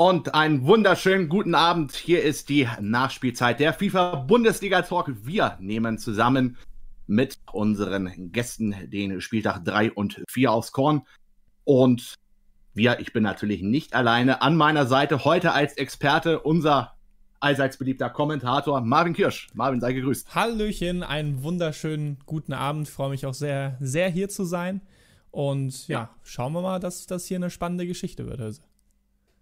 Und einen wunderschönen guten Abend. Hier ist die Nachspielzeit der FIFA Bundesliga Talk. Wir nehmen zusammen mit unseren Gästen den Spieltag 3 und 4 aufs Korn. Und wir, ich bin natürlich nicht alleine. An meiner Seite heute als Experte unser allseits beliebter Kommentator Marvin Kirsch. Marvin, sei gegrüßt. Hallöchen, einen wunderschönen guten Abend. Ich freue mich auch sehr, sehr hier zu sein. Und ja, ja schauen wir mal, dass das hier eine spannende Geschichte wird. Also.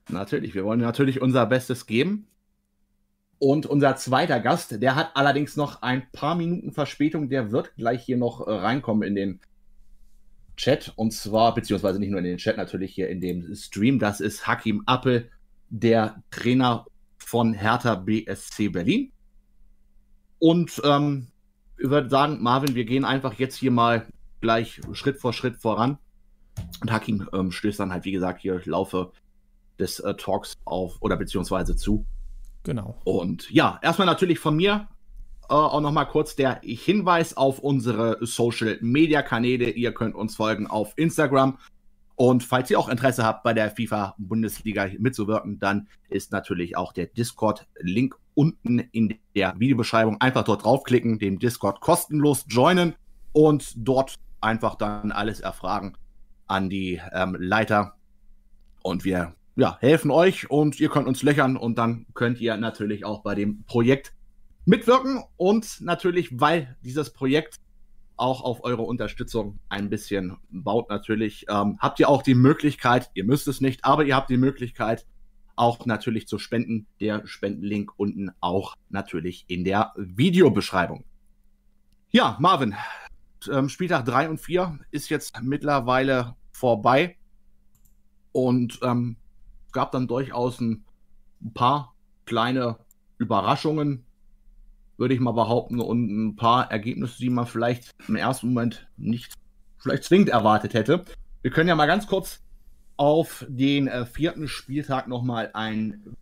Natürlich, wir wollen natürlich unser Bestes geben. Und unser zweiter Gast, der hat allerdings noch ein paar Minuten Verspätung, der wird gleich hier noch äh, reinkommen in den Chat. Und zwar, beziehungsweise nicht nur in den Chat, natürlich hier in dem Stream. Das ist Hakim Appel, der Trainer von Hertha BSC Berlin. Und ähm, ich würde sagen, Marvin, wir gehen einfach jetzt hier mal gleich Schritt vor Schritt voran. Und Hakim ähm, stößt dann halt, wie gesagt, hier Laufe des äh, Talks auf oder beziehungsweise zu. Genau. Und ja, erstmal natürlich von mir äh, auch nochmal kurz der Hinweis auf unsere Social Media Kanäle. Ihr könnt uns folgen auf Instagram. Und falls ihr auch Interesse habt, bei der FIFA Bundesliga mitzuwirken, dann ist natürlich auch der Discord-Link unten in der Videobeschreibung. Einfach dort draufklicken, dem Discord kostenlos joinen und dort einfach dann alles erfragen an die ähm, Leiter. Und wir ja, helfen euch und ihr könnt uns löchern und dann könnt ihr natürlich auch bei dem Projekt mitwirken und natürlich, weil dieses Projekt auch auf eure Unterstützung ein bisschen baut natürlich, ähm, habt ihr auch die Möglichkeit, ihr müsst es nicht, aber ihr habt die Möglichkeit, auch natürlich zu spenden. Der Spendenlink unten auch natürlich in der Videobeschreibung. Ja, Marvin, ähm, Spieltag 3 und 4 ist jetzt mittlerweile vorbei. Und ähm, gab dann durchaus ein paar kleine Überraschungen, würde ich mal behaupten, und ein paar Ergebnisse, die man vielleicht im ersten Moment nicht vielleicht zwingend erwartet hätte. Wir können ja mal ganz kurz auf den äh, vierten Spieltag nochmal einen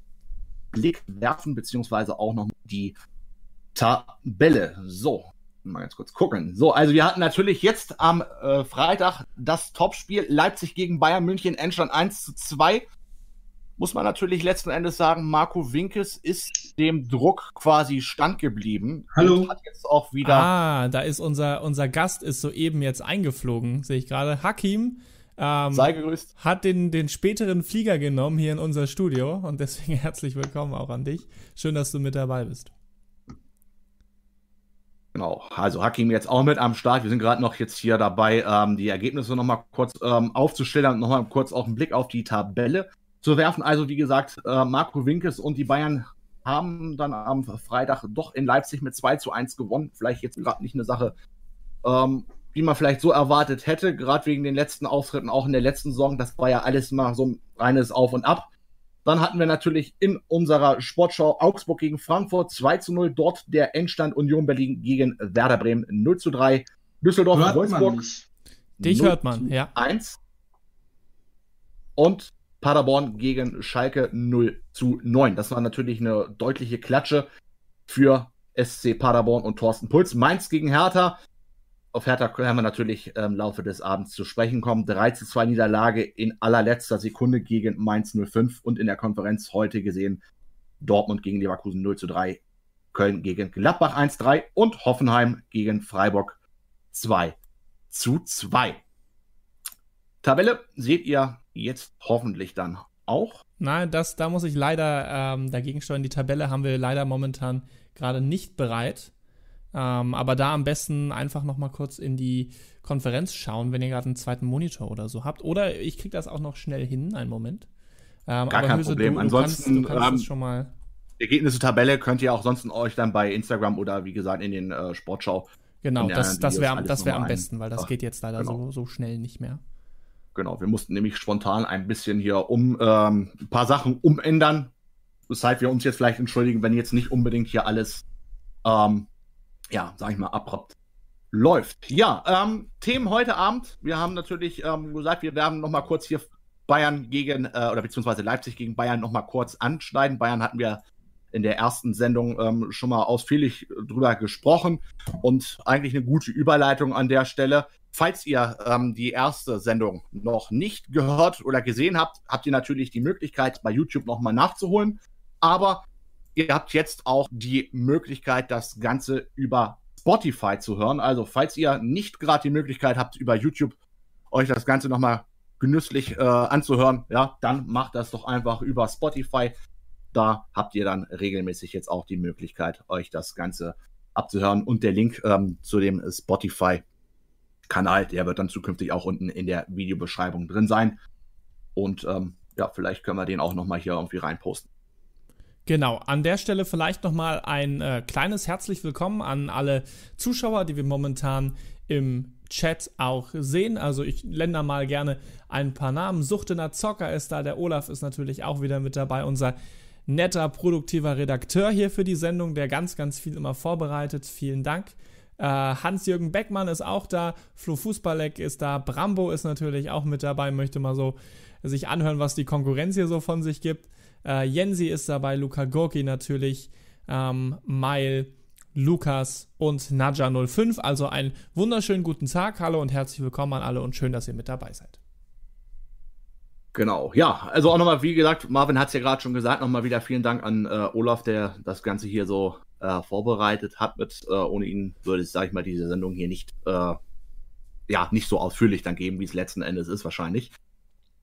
Blick werfen, beziehungsweise auch noch die Tabelle. So, mal ganz kurz gucken. So, also wir hatten natürlich jetzt am äh, Freitag das Topspiel Leipzig gegen Bayern München, Endstand 1 zu 2 muss man natürlich letzten Endes sagen, Marco Winkes ist dem Druck quasi standgeblieben. Hallo. hat jetzt auch wieder. Ah, da ist unser, unser Gast ist soeben jetzt eingeflogen, sehe ich gerade. Hakim. Ähm, Sei gegrüßt. Hat den, den späteren Flieger genommen hier in unser Studio und deswegen herzlich willkommen auch an dich. Schön, dass du mit dabei bist. Genau, also Hakim jetzt auch mit am Start. Wir sind gerade noch jetzt hier dabei, ähm, die Ergebnisse nochmal kurz ähm, aufzustellen und nochmal kurz auch einen Blick auf die Tabelle zu werfen. Also wie gesagt, äh, Marco Winkes und die Bayern haben dann am Freitag doch in Leipzig mit 2 zu 1 gewonnen. Vielleicht jetzt gerade nicht eine Sache, ähm, die man vielleicht so erwartet hätte, gerade wegen den letzten Auftritten, auch in der letzten Saison. Das war ja alles mal so ein reines Auf und Ab. Dann hatten wir natürlich in unserer Sportschau Augsburg gegen Frankfurt 2 zu 0. Dort der Endstand Union Berlin gegen Werder Bremen 0 zu 3. Düsseldorf hört Wolfsburg. Dich hört man, ja. 1. Und Paderborn gegen Schalke 0 zu 9. Das war natürlich eine deutliche Klatsche für SC Paderborn und Thorsten Puls. Mainz gegen Hertha. Auf Hertha können wir natürlich im Laufe des Abends zu sprechen kommen. 3 zu 2 Niederlage in allerletzter Sekunde gegen Mainz 05 und in der Konferenz heute gesehen Dortmund gegen Leverkusen 0 zu 3, Köln gegen Gladbach 1 3 und Hoffenheim gegen Freiburg 2 zu 2. Tabelle seht ihr jetzt hoffentlich dann auch. Nein, das, da muss ich leider ähm, dagegen steuern. Die Tabelle haben wir leider momentan gerade nicht bereit. Ähm, aber da am besten einfach noch mal kurz in die Konferenz schauen, wenn ihr gerade einen zweiten Monitor oder so habt. Oder ich kriege das auch noch schnell hin, einen Moment. Ähm, Gar kein Höse, Problem. Du, Ansonsten du kannst, du kannst ähm, schon mal Ergebnisse Tabelle könnt ihr auch sonst euch dann bei Instagram oder wie gesagt in den äh, Sportschau. Genau, das, das wäre das wär am besten, weil das Ach, geht jetzt leider genau. so, so schnell nicht mehr. Genau, wir mussten nämlich spontan ein bisschen hier um ähm, ein paar Sachen umändern, weshalb wir uns jetzt vielleicht entschuldigen, wenn jetzt nicht unbedingt hier alles, ähm, ja, sag ich mal, abrupt läuft. Ja, ähm, Themen heute Abend. Wir haben natürlich ähm, gesagt, wir werden noch mal kurz hier Bayern gegen, äh, oder beziehungsweise Leipzig gegen Bayern noch mal kurz anschneiden. Bayern hatten wir in der ersten Sendung ähm, schon mal ausführlich drüber gesprochen und eigentlich eine gute Überleitung an der Stelle. Falls ihr ähm, die erste Sendung noch nicht gehört oder gesehen habt, habt ihr natürlich die Möglichkeit, bei YouTube nochmal nachzuholen. Aber ihr habt jetzt auch die Möglichkeit, das Ganze über Spotify zu hören. Also falls ihr nicht gerade die Möglichkeit habt, über YouTube euch das Ganze nochmal genüsslich äh, anzuhören, ja, dann macht das doch einfach über Spotify. Da habt ihr dann regelmäßig jetzt auch die Möglichkeit, euch das Ganze abzuhören. Und der Link ähm, zu dem Spotify-Kanal, der wird dann zukünftig auch unten in der Videobeschreibung drin sein. Und ähm, ja, vielleicht können wir den auch nochmal hier irgendwie reinposten. Genau, an der Stelle vielleicht nochmal ein äh, kleines herzlich willkommen an alle Zuschauer, die wir momentan im Chat auch sehen. Also ich lende mal gerne ein paar Namen. Suchtener Zocker ist da, der Olaf ist natürlich auch wieder mit dabei, unser netter, produktiver Redakteur hier für die Sendung, der ganz, ganz viel immer vorbereitet. Vielen Dank. Äh, Hans-Jürgen Beckmann ist auch da, Flo Fußballeck ist da, Brambo ist natürlich auch mit dabei, möchte mal so sich anhören, was die Konkurrenz hier so von sich gibt. Äh, Jensi ist dabei, Luca Gorki natürlich, ähm, Mail, Lukas und Nadja05. Also einen wunderschönen guten Tag. Hallo und herzlich willkommen an alle und schön, dass ihr mit dabei seid. Genau, ja, also auch nochmal, wie gesagt, Marvin hat es ja gerade schon gesagt, nochmal wieder vielen Dank an äh, Olaf, der das Ganze hier so äh, vorbereitet hat. Mit, äh, ohne ihn würde es, sag ich mal, diese Sendung hier nicht, äh, ja, nicht so ausführlich dann geben, wie es letzten Endes ist wahrscheinlich.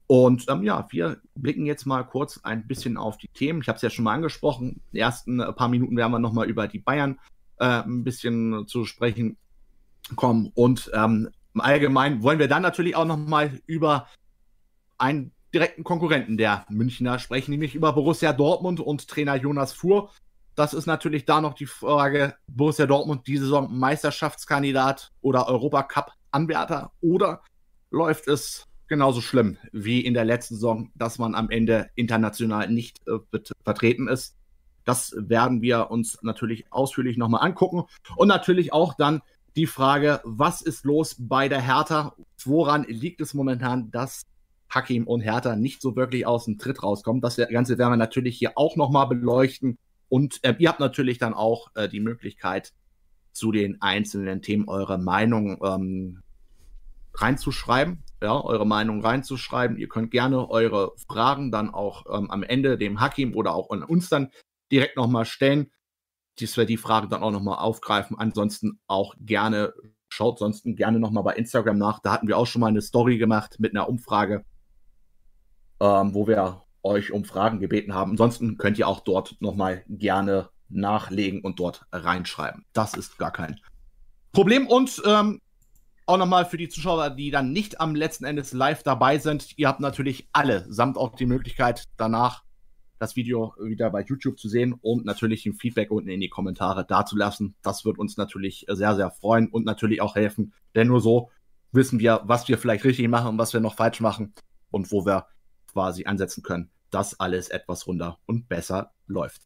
Und ähm, ja, wir blicken jetzt mal kurz ein bisschen auf die Themen. Ich habe es ja schon mal angesprochen. Die ersten äh, paar Minuten werden wir nochmal über die Bayern äh, ein bisschen zu sprechen kommen. Und ähm, im Allgemeinen wollen wir dann natürlich auch nochmal über einen direkten Konkurrenten der Münchner sprechen, nämlich über Borussia Dortmund und Trainer Jonas Fuhr. Das ist natürlich da noch die Frage, Borussia Dortmund diese Saison Meisterschaftskandidat oder Europacup-Anwärter oder läuft es genauso schlimm wie in der letzten Saison, dass man am Ende international nicht äh, vertreten ist? Das werden wir uns natürlich ausführlich nochmal angucken. Und natürlich auch dann die Frage, was ist los bei der Hertha? Woran liegt es momentan, dass Hakim und Hertha nicht so wirklich aus dem Tritt rauskommen? Das Ganze werden wir natürlich hier auch nochmal beleuchten. Und äh, ihr habt natürlich dann auch äh, die Möglichkeit, zu den einzelnen Themen eure Meinung ähm, reinzuschreiben, ja, eure Meinung reinzuschreiben. Ihr könnt gerne eure Fragen dann auch ähm, am Ende dem Hakim oder auch an uns dann direkt nochmal stellen, dass wir die Frage dann auch nochmal aufgreifen. Ansonsten auch gerne, schaut sonst gerne nochmal bei Instagram nach. Da hatten wir auch schon mal eine Story gemacht mit einer Umfrage, ähm, wo wir euch um Fragen gebeten haben. Ansonsten könnt ihr auch dort nochmal gerne nachlegen und dort reinschreiben. Das ist gar kein Problem. Und ähm, auch nochmal für die Zuschauer, die dann nicht am letzten Endes live dabei sind. Ihr habt natürlich alle samt auch die Möglichkeit, danach das Video wieder bei YouTube zu sehen und natürlich ein Feedback unten in die Kommentare dazulassen. Das wird uns natürlich sehr, sehr freuen und natürlich auch helfen, denn nur so wissen wir, was wir vielleicht richtig machen und was wir noch falsch machen und wo wir quasi ansetzen können, dass alles etwas runder und besser läuft.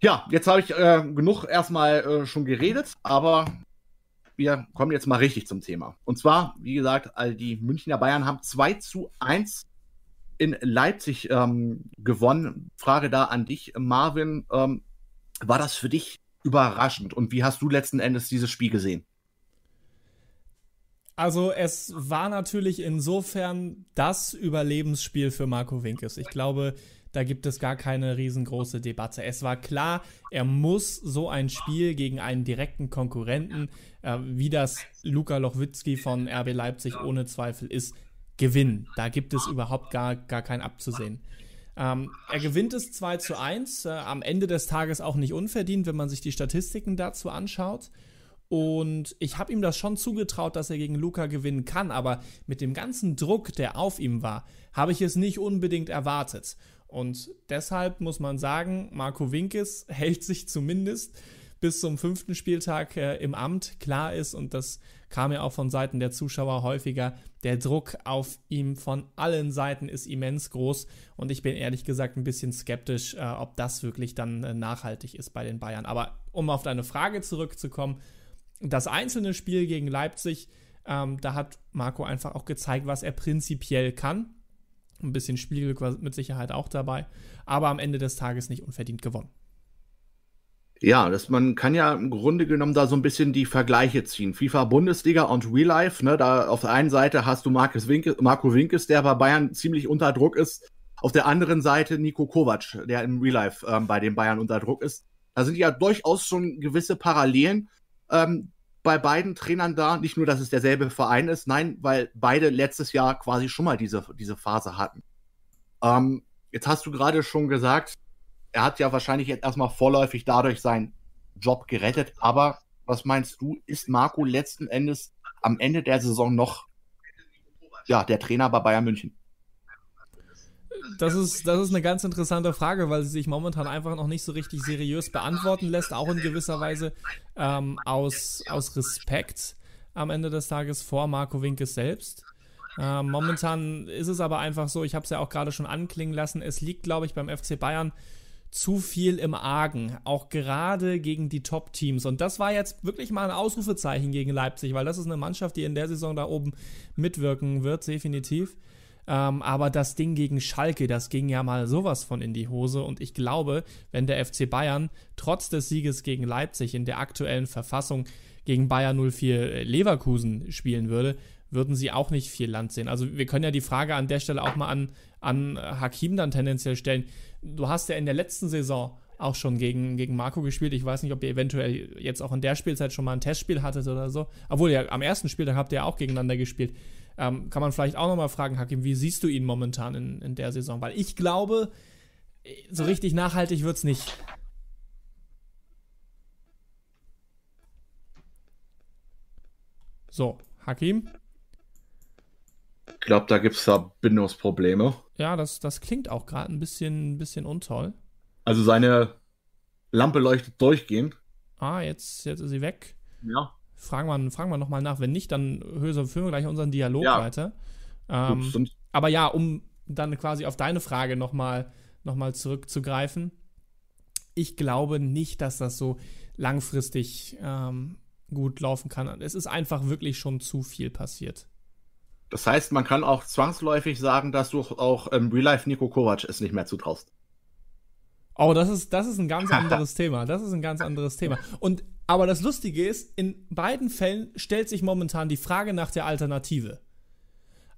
Ja, jetzt habe ich äh, genug erstmal äh, schon geredet, aber wir kommen jetzt mal richtig zum Thema. Und zwar, wie gesagt, die Münchner Bayern haben 2 zu 1 in Leipzig ähm, gewonnen. Frage da an dich, Marvin. Ähm, war das für dich überraschend? Und wie hast du letzten Endes dieses Spiel gesehen? Also es war natürlich insofern das Überlebensspiel für Marco Winkes. Ich glaube, da gibt es gar keine riesengroße Debatte. Es war klar, er muss so ein Spiel gegen einen direkten Konkurrenten, äh, wie das Luka Lochwitzki von RB Leipzig ohne Zweifel ist, gewinnen. Da gibt es überhaupt gar, gar kein Abzusehen. Ähm, er gewinnt es 2 zu 1, äh, am Ende des Tages auch nicht unverdient, wenn man sich die Statistiken dazu anschaut. Und ich habe ihm das schon zugetraut, dass er gegen Luca gewinnen kann, aber mit dem ganzen Druck, der auf ihm war, habe ich es nicht unbedingt erwartet. Und deshalb muss man sagen, Marco Winkes hält sich zumindest bis zum fünften Spieltag äh, im Amt. Klar ist, und das kam ja auch von Seiten der Zuschauer häufiger, der Druck auf ihm von allen Seiten ist immens groß. Und ich bin ehrlich gesagt ein bisschen skeptisch, äh, ob das wirklich dann äh, nachhaltig ist bei den Bayern. Aber um auf deine Frage zurückzukommen, das einzelne Spiel gegen Leipzig, ähm, da hat Marco einfach auch gezeigt, was er prinzipiell kann. Ein bisschen Spielglück war mit Sicherheit auch dabei, aber am Ende des Tages nicht unverdient gewonnen. Ja, das, man kann ja im Grunde genommen da so ein bisschen die Vergleiche ziehen. FIFA Bundesliga und Real Life, ne, da auf der einen Seite hast du Markus Winke, Marco Winkes, der bei Bayern ziemlich unter Druck ist. Auf der anderen Seite Nico Kovac, der im Real Life ähm, bei den Bayern unter Druck ist. Da sind ja durchaus schon gewisse Parallelen ähm, bei beiden Trainern da. Nicht nur, dass es derselbe Verein ist, nein, weil beide letztes Jahr quasi schon mal diese, diese Phase hatten. Ähm, jetzt hast du gerade schon gesagt, er hat ja wahrscheinlich jetzt erstmal vorläufig dadurch seinen Job gerettet. Aber was meinst du, ist Marco letzten Endes am Ende der Saison noch ja, der Trainer bei Bayern München? Das ist, das ist eine ganz interessante Frage, weil sie sich momentan einfach noch nicht so richtig seriös beantworten lässt, auch in gewisser Weise ähm, aus, aus Respekt am Ende des Tages vor Marco Winkes selbst. Ähm, momentan ist es aber einfach so, ich habe es ja auch gerade schon anklingen lassen, es liegt, glaube ich, beim FC Bayern zu viel im Argen, auch gerade gegen die Top-Teams. Und das war jetzt wirklich mal ein Ausrufezeichen gegen Leipzig, weil das ist eine Mannschaft, die in der Saison da oben mitwirken wird, definitiv. Ähm, aber das Ding gegen Schalke, das ging ja mal sowas von in die Hose. Und ich glaube, wenn der FC Bayern trotz des Sieges gegen Leipzig in der aktuellen Verfassung gegen Bayern 04 Leverkusen spielen würde, würden sie auch nicht viel Land sehen. Also wir können ja die Frage an der Stelle auch mal an, an Hakim dann tendenziell stellen. Du hast ja in der letzten Saison auch schon gegen, gegen Marco gespielt. Ich weiß nicht, ob ihr eventuell jetzt auch in der Spielzeit schon mal ein Testspiel hattet oder so. Obwohl, ja, am ersten Spieltag habt ihr ja auch gegeneinander gespielt. Ähm, kann man vielleicht auch nochmal fragen, Hakim, wie siehst du ihn momentan in, in der Saison? Weil ich glaube, so richtig nachhaltig wird es nicht. So, Hakim? Ich glaube, da gibt es Verbindungsprobleme. Ja, das, das klingt auch gerade ein bisschen, bisschen untoll. Also seine Lampe leuchtet durchgehend. Ah, jetzt, jetzt ist sie weg. Ja. Fragen wir, fragen wir nochmal nach. Wenn nicht, dann hören wir gleich unseren Dialog ja. weiter. Ähm, aber ja, um dann quasi auf deine Frage nochmal noch mal zurückzugreifen. Ich glaube nicht, dass das so langfristig ähm, gut laufen kann. Es ist einfach wirklich schon zu viel passiert. Das heißt, man kann auch zwangsläufig sagen, dass du auch im Real Life Nico Kovac es nicht mehr zutraust. Oh, das ist, das ist ein ganz anderes Thema. Das ist ein ganz anderes Thema. Und aber das Lustige ist, in beiden Fällen stellt sich momentan die Frage nach der Alternative.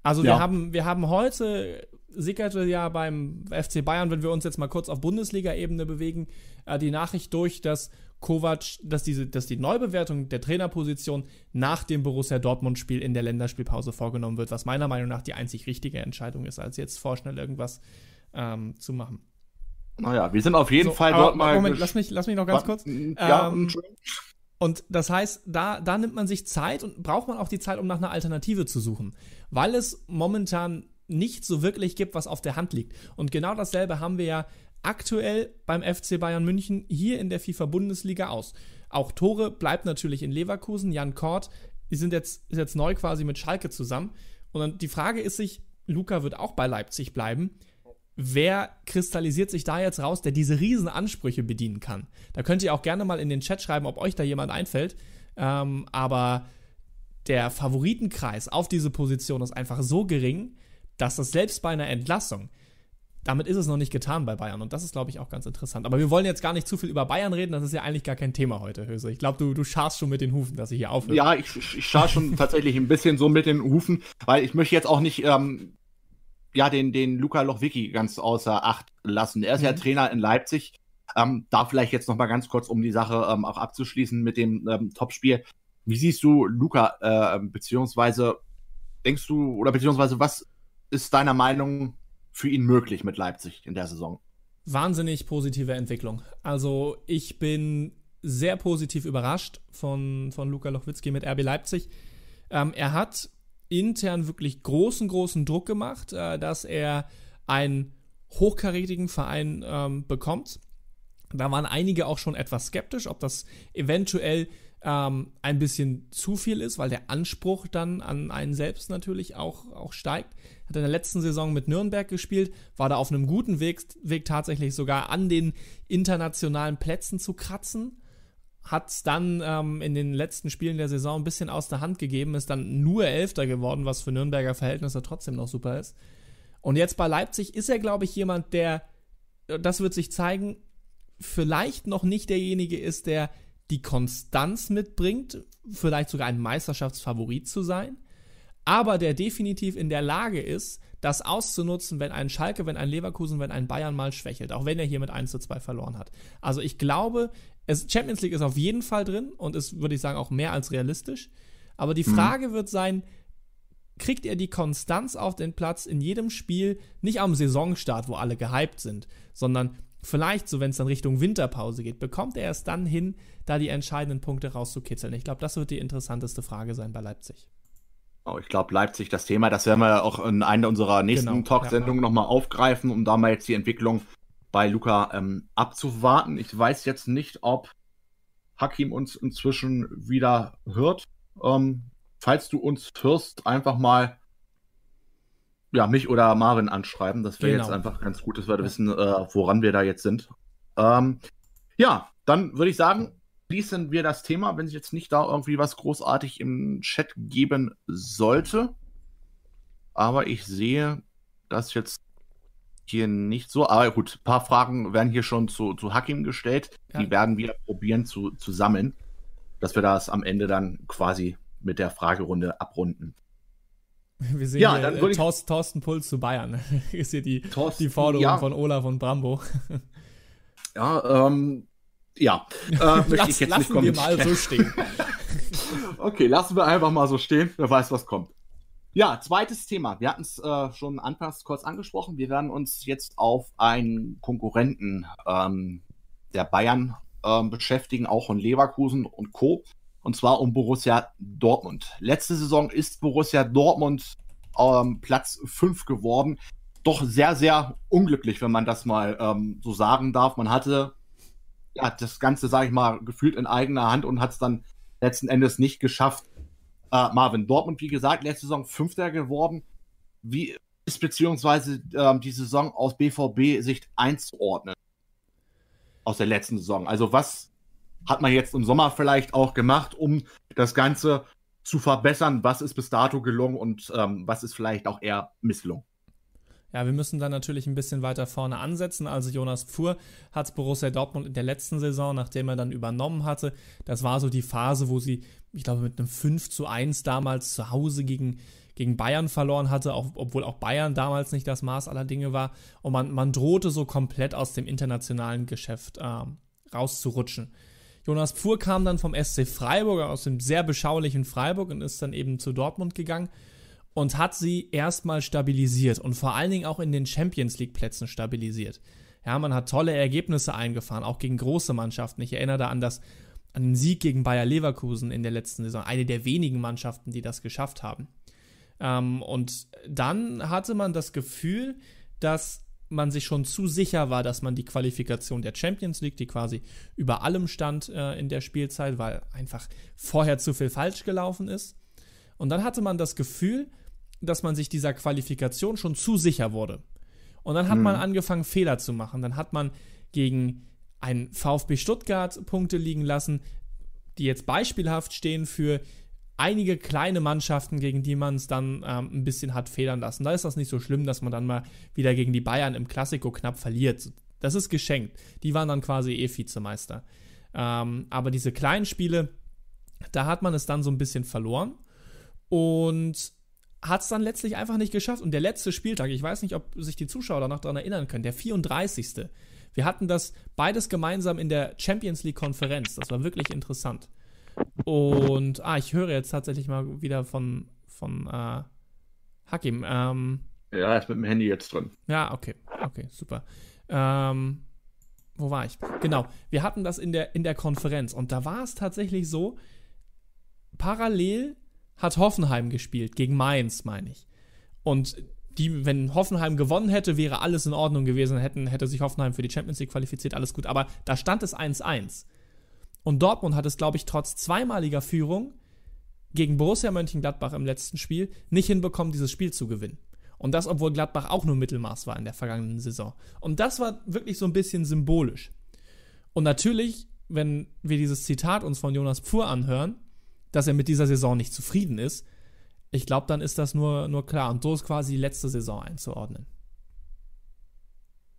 Also ja. wir haben, wir haben heute sickerte ja beim FC Bayern, wenn wir uns jetzt mal kurz auf Bundesliga-Ebene bewegen, äh, die Nachricht durch, dass Kovac, dass, diese, dass die Neubewertung der Trainerposition nach dem Borussia Dortmund-Spiel in der Länderspielpause vorgenommen wird, was meiner Meinung nach die einzig richtige Entscheidung ist, als jetzt vorschnell irgendwas ähm, zu machen. Naja, wir sind auf jeden so, Fall dort mal. Moment, lass mich, lass mich noch ganz kurz. Ja, ähm, und das heißt, da, da nimmt man sich Zeit und braucht man auch die Zeit, um nach einer Alternative zu suchen. Weil es momentan nicht so wirklich gibt, was auf der Hand liegt. Und genau dasselbe haben wir ja aktuell beim FC Bayern München hier in der FIFA-Bundesliga aus. Auch Tore bleibt natürlich in Leverkusen. Jan Kort, die sind jetzt, ist jetzt neu quasi mit Schalke zusammen. Und dann die Frage ist sich, Luca wird auch bei Leipzig bleiben. Wer kristallisiert sich da jetzt raus, der diese riesen Ansprüche bedienen kann? Da könnt ihr auch gerne mal in den Chat schreiben, ob euch da jemand einfällt. Ähm, aber der Favoritenkreis auf diese Position ist einfach so gering, dass das selbst bei einer Entlassung damit ist es noch nicht getan bei Bayern. Und das ist, glaube ich, auch ganz interessant. Aber wir wollen jetzt gar nicht zu viel über Bayern reden. Das ist ja eigentlich gar kein Thema heute, Höse. Ich glaube, du, du scharst schon mit den Hufen, dass ich hier aufhöre. Ja, ich, ich scharf schon tatsächlich ein bisschen so mit den Hufen, weil ich möchte jetzt auch nicht ähm, ja, den, den Luca Lochwicki ganz außer Acht lassen. Er ist mhm. ja Trainer in Leipzig. Ähm, da vielleicht jetzt noch mal ganz kurz, um die Sache ähm, auch abzuschließen mit dem ähm, Topspiel. Wie siehst du Luca, äh, beziehungsweise denkst du, oder beziehungsweise was ist deiner Meinung für ihn möglich mit Leipzig in der Saison. Wahnsinnig positive Entwicklung. Also ich bin sehr positiv überrascht von, von Luka Lochwitzki mit RB Leipzig. Ähm, er hat intern wirklich großen, großen Druck gemacht, äh, dass er einen hochkarätigen Verein ähm, bekommt. Da waren einige auch schon etwas skeptisch, ob das eventuell ähm, ein bisschen zu viel ist, weil der Anspruch dann an einen selbst natürlich auch, auch steigt. Hat in der letzten Saison mit Nürnberg gespielt, war da auf einem guten Weg, Weg tatsächlich sogar an den internationalen Plätzen zu kratzen. Hat es dann ähm, in den letzten Spielen der Saison ein bisschen aus der Hand gegeben, ist dann nur Elfter geworden, was für Nürnberger Verhältnisse trotzdem noch super ist. Und jetzt bei Leipzig ist er, glaube ich, jemand, der, das wird sich zeigen, vielleicht noch nicht derjenige ist, der die Konstanz mitbringt, vielleicht sogar ein Meisterschaftsfavorit zu sein, aber der definitiv in der Lage ist, das auszunutzen, wenn ein Schalke, wenn ein Leverkusen, wenn ein Bayern mal schwächelt, auch wenn er hier mit 1 zu 2 verloren hat. Also ich glaube, es, Champions League ist auf jeden Fall drin und ist, würde ich sagen, auch mehr als realistisch. Aber die mhm. Frage mhm. wird sein, kriegt er die Konstanz auf den Platz in jedem Spiel, nicht am Saisonstart, wo alle gehypt sind, sondern vielleicht so, wenn es dann Richtung Winterpause geht, bekommt er es dann hin, da die entscheidenden Punkte rauszukitzeln? Ich glaube, das wird die interessanteste Frage sein bei Leipzig. Oh, ich glaube, Leipzig, das Thema, das werden wir auch in einer unserer nächsten genau, Talksendungen ja. nochmal aufgreifen, um da mal jetzt die Entwicklung bei Luca ähm, abzuwarten. Ich weiß jetzt nicht, ob Hakim uns inzwischen wieder hört. Ähm, falls du uns hörst, einfach mal ja, mich oder Marin anschreiben. Das wäre genau. jetzt einfach ganz gut, dass wir ja. wissen, äh, woran wir da jetzt sind. Ähm, ja, dann würde ich sagen, schließen wir das Thema, wenn es jetzt nicht da irgendwie was großartig im Chat geben sollte. Aber ich sehe das jetzt hier nicht so. Aber gut, ein paar Fragen werden hier schon zu, zu Hakim gestellt. Ja. Die werden wir probieren zu, zu sammeln, dass wir das am Ende dann quasi mit der Fragerunde abrunden. Wir sehen ja, hier, dann äh, Thorsten, Thorsten Puls zu Bayern. ist hier die, Thorsten, die Forderung ja. von Olaf und Brambo. ja, ähm, ja. Äh, möchte Lass, ich jetzt lassen nicht wir mal so stehen. okay, lassen wir einfach mal so stehen. Wer weiß, was kommt. Ja, zweites Thema. Wir hatten es äh, schon anfangs kurz angesprochen. Wir werden uns jetzt auf einen Konkurrenten ähm, der Bayern ähm, beschäftigen, auch in Leverkusen und Co. Und zwar um Borussia Dortmund. Letzte Saison ist Borussia Dortmund ähm, Platz 5 geworden. Doch sehr, sehr unglücklich, wenn man das mal ähm, so sagen darf. Man hatte ja, das Ganze, sage ich mal, gefühlt in eigener Hand und hat es dann letzten Endes nicht geschafft. Äh, Marvin Dortmund, wie gesagt, letzte Saison Fünfter geworden. Wie ist beziehungsweise ähm, die Saison aus BVB-Sicht einzuordnen? Aus der letzten Saison. Also was hat man jetzt im Sommer vielleicht auch gemacht, um das Ganze zu verbessern? Was ist bis dato gelungen und ähm, was ist vielleicht auch eher misslungen? Ja, wir müssen dann natürlich ein bisschen weiter vorne ansetzen. Also Jonas Pfuhr hat Borussia Dortmund in der letzten Saison, nachdem er dann übernommen hatte, das war so die Phase, wo sie, ich glaube, mit einem 5 zu 1 damals zu Hause gegen, gegen Bayern verloren hatte, auch, obwohl auch Bayern damals nicht das Maß aller Dinge war. Und man, man drohte so komplett aus dem internationalen Geschäft äh, rauszurutschen. Jonas Pfuhr kam dann vom SC Freiburg, aus dem sehr beschaulichen Freiburg und ist dann eben zu Dortmund gegangen und hat sie erstmal stabilisiert und vor allen Dingen auch in den Champions League Plätzen stabilisiert. Ja, man hat tolle Ergebnisse eingefahren, auch gegen große Mannschaften. Ich erinnere da an das den Sieg gegen Bayer Leverkusen in der letzten Saison, eine der wenigen Mannschaften, die das geschafft haben. Ähm, und dann hatte man das Gefühl, dass man sich schon zu sicher war, dass man die Qualifikation der Champions League, die quasi über allem stand äh, in der Spielzeit, weil einfach vorher zu viel falsch gelaufen ist. Und dann hatte man das Gefühl, dass man sich dieser Qualifikation schon zu sicher wurde. Und dann hat hm. man angefangen, Fehler zu machen. Dann hat man gegen einen VfB Stuttgart Punkte liegen lassen, die jetzt beispielhaft stehen für einige kleine Mannschaften, gegen die man es dann ähm, ein bisschen hat federn lassen. Da ist das nicht so schlimm, dass man dann mal wieder gegen die Bayern im Klassiko knapp verliert. Das ist geschenkt. Die waren dann quasi eh Vizemeister. Ähm, aber diese kleinen Spiele, da hat man es dann so ein bisschen verloren und hat es dann letztlich einfach nicht geschafft. Und der letzte Spieltag, ich weiß nicht, ob sich die Zuschauer da noch daran erinnern können, der 34. Wir hatten das beides gemeinsam in der Champions League Konferenz. Das war wirklich interessant. Und, ah, ich höre jetzt tatsächlich mal wieder von, von äh, Hakim. Ähm, ja, er ist mit dem Handy jetzt drin. Ja, okay. Okay, super. Ähm, wo war ich? Genau, wir hatten das in der, in der Konferenz und da war es tatsächlich so, parallel hat Hoffenheim gespielt, gegen Mainz, meine ich. Und die, wenn Hoffenheim gewonnen hätte, wäre alles in Ordnung gewesen, hätten, hätte sich Hoffenheim für die Champions League qualifiziert, alles gut. Aber da stand es 1-1. Und Dortmund hat es, glaube ich, trotz zweimaliger Führung gegen Borussia Mönchengladbach im letzten Spiel nicht hinbekommen, dieses Spiel zu gewinnen. Und das, obwohl Gladbach auch nur Mittelmaß war in der vergangenen Saison. Und das war wirklich so ein bisschen symbolisch. Und natürlich, wenn wir dieses Zitat uns von Jonas Pfuhr anhören, dass er mit dieser Saison nicht zufrieden ist, ich glaube, dann ist das nur, nur klar. Und so ist quasi die letzte Saison einzuordnen.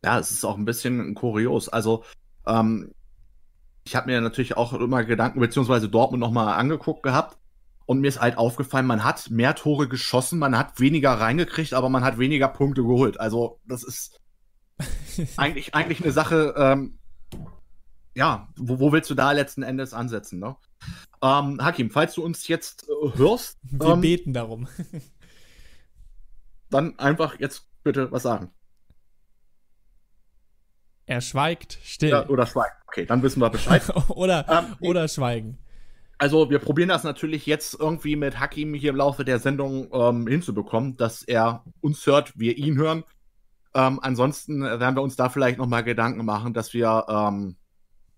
Ja, es ist auch ein bisschen kurios. Also, Ähm, ich habe mir natürlich auch immer Gedanken beziehungsweise Dortmund nochmal angeguckt gehabt und mir ist halt aufgefallen, man hat mehr Tore geschossen, man hat weniger reingekriegt, aber man hat weniger Punkte geholt. Also das ist eigentlich, eigentlich eine Sache, ähm, ja, wo, wo, willst du da letzten Endes ansetzen? Ne? Ähm, Hakim, falls du uns jetzt äh, hörst. Wir ähm, beten darum. dann einfach jetzt bitte was sagen. Er schweigt still. Ja, oder schweigt. Okay, dann wissen wir Bescheid. oder, ähm, oder schweigen. Also wir probieren das natürlich jetzt irgendwie mit Hakim hier im Laufe der Sendung ähm, hinzubekommen, dass er uns hört, wir ihn hören. Ähm, ansonsten werden wir uns da vielleicht nochmal Gedanken machen, dass wir ähm,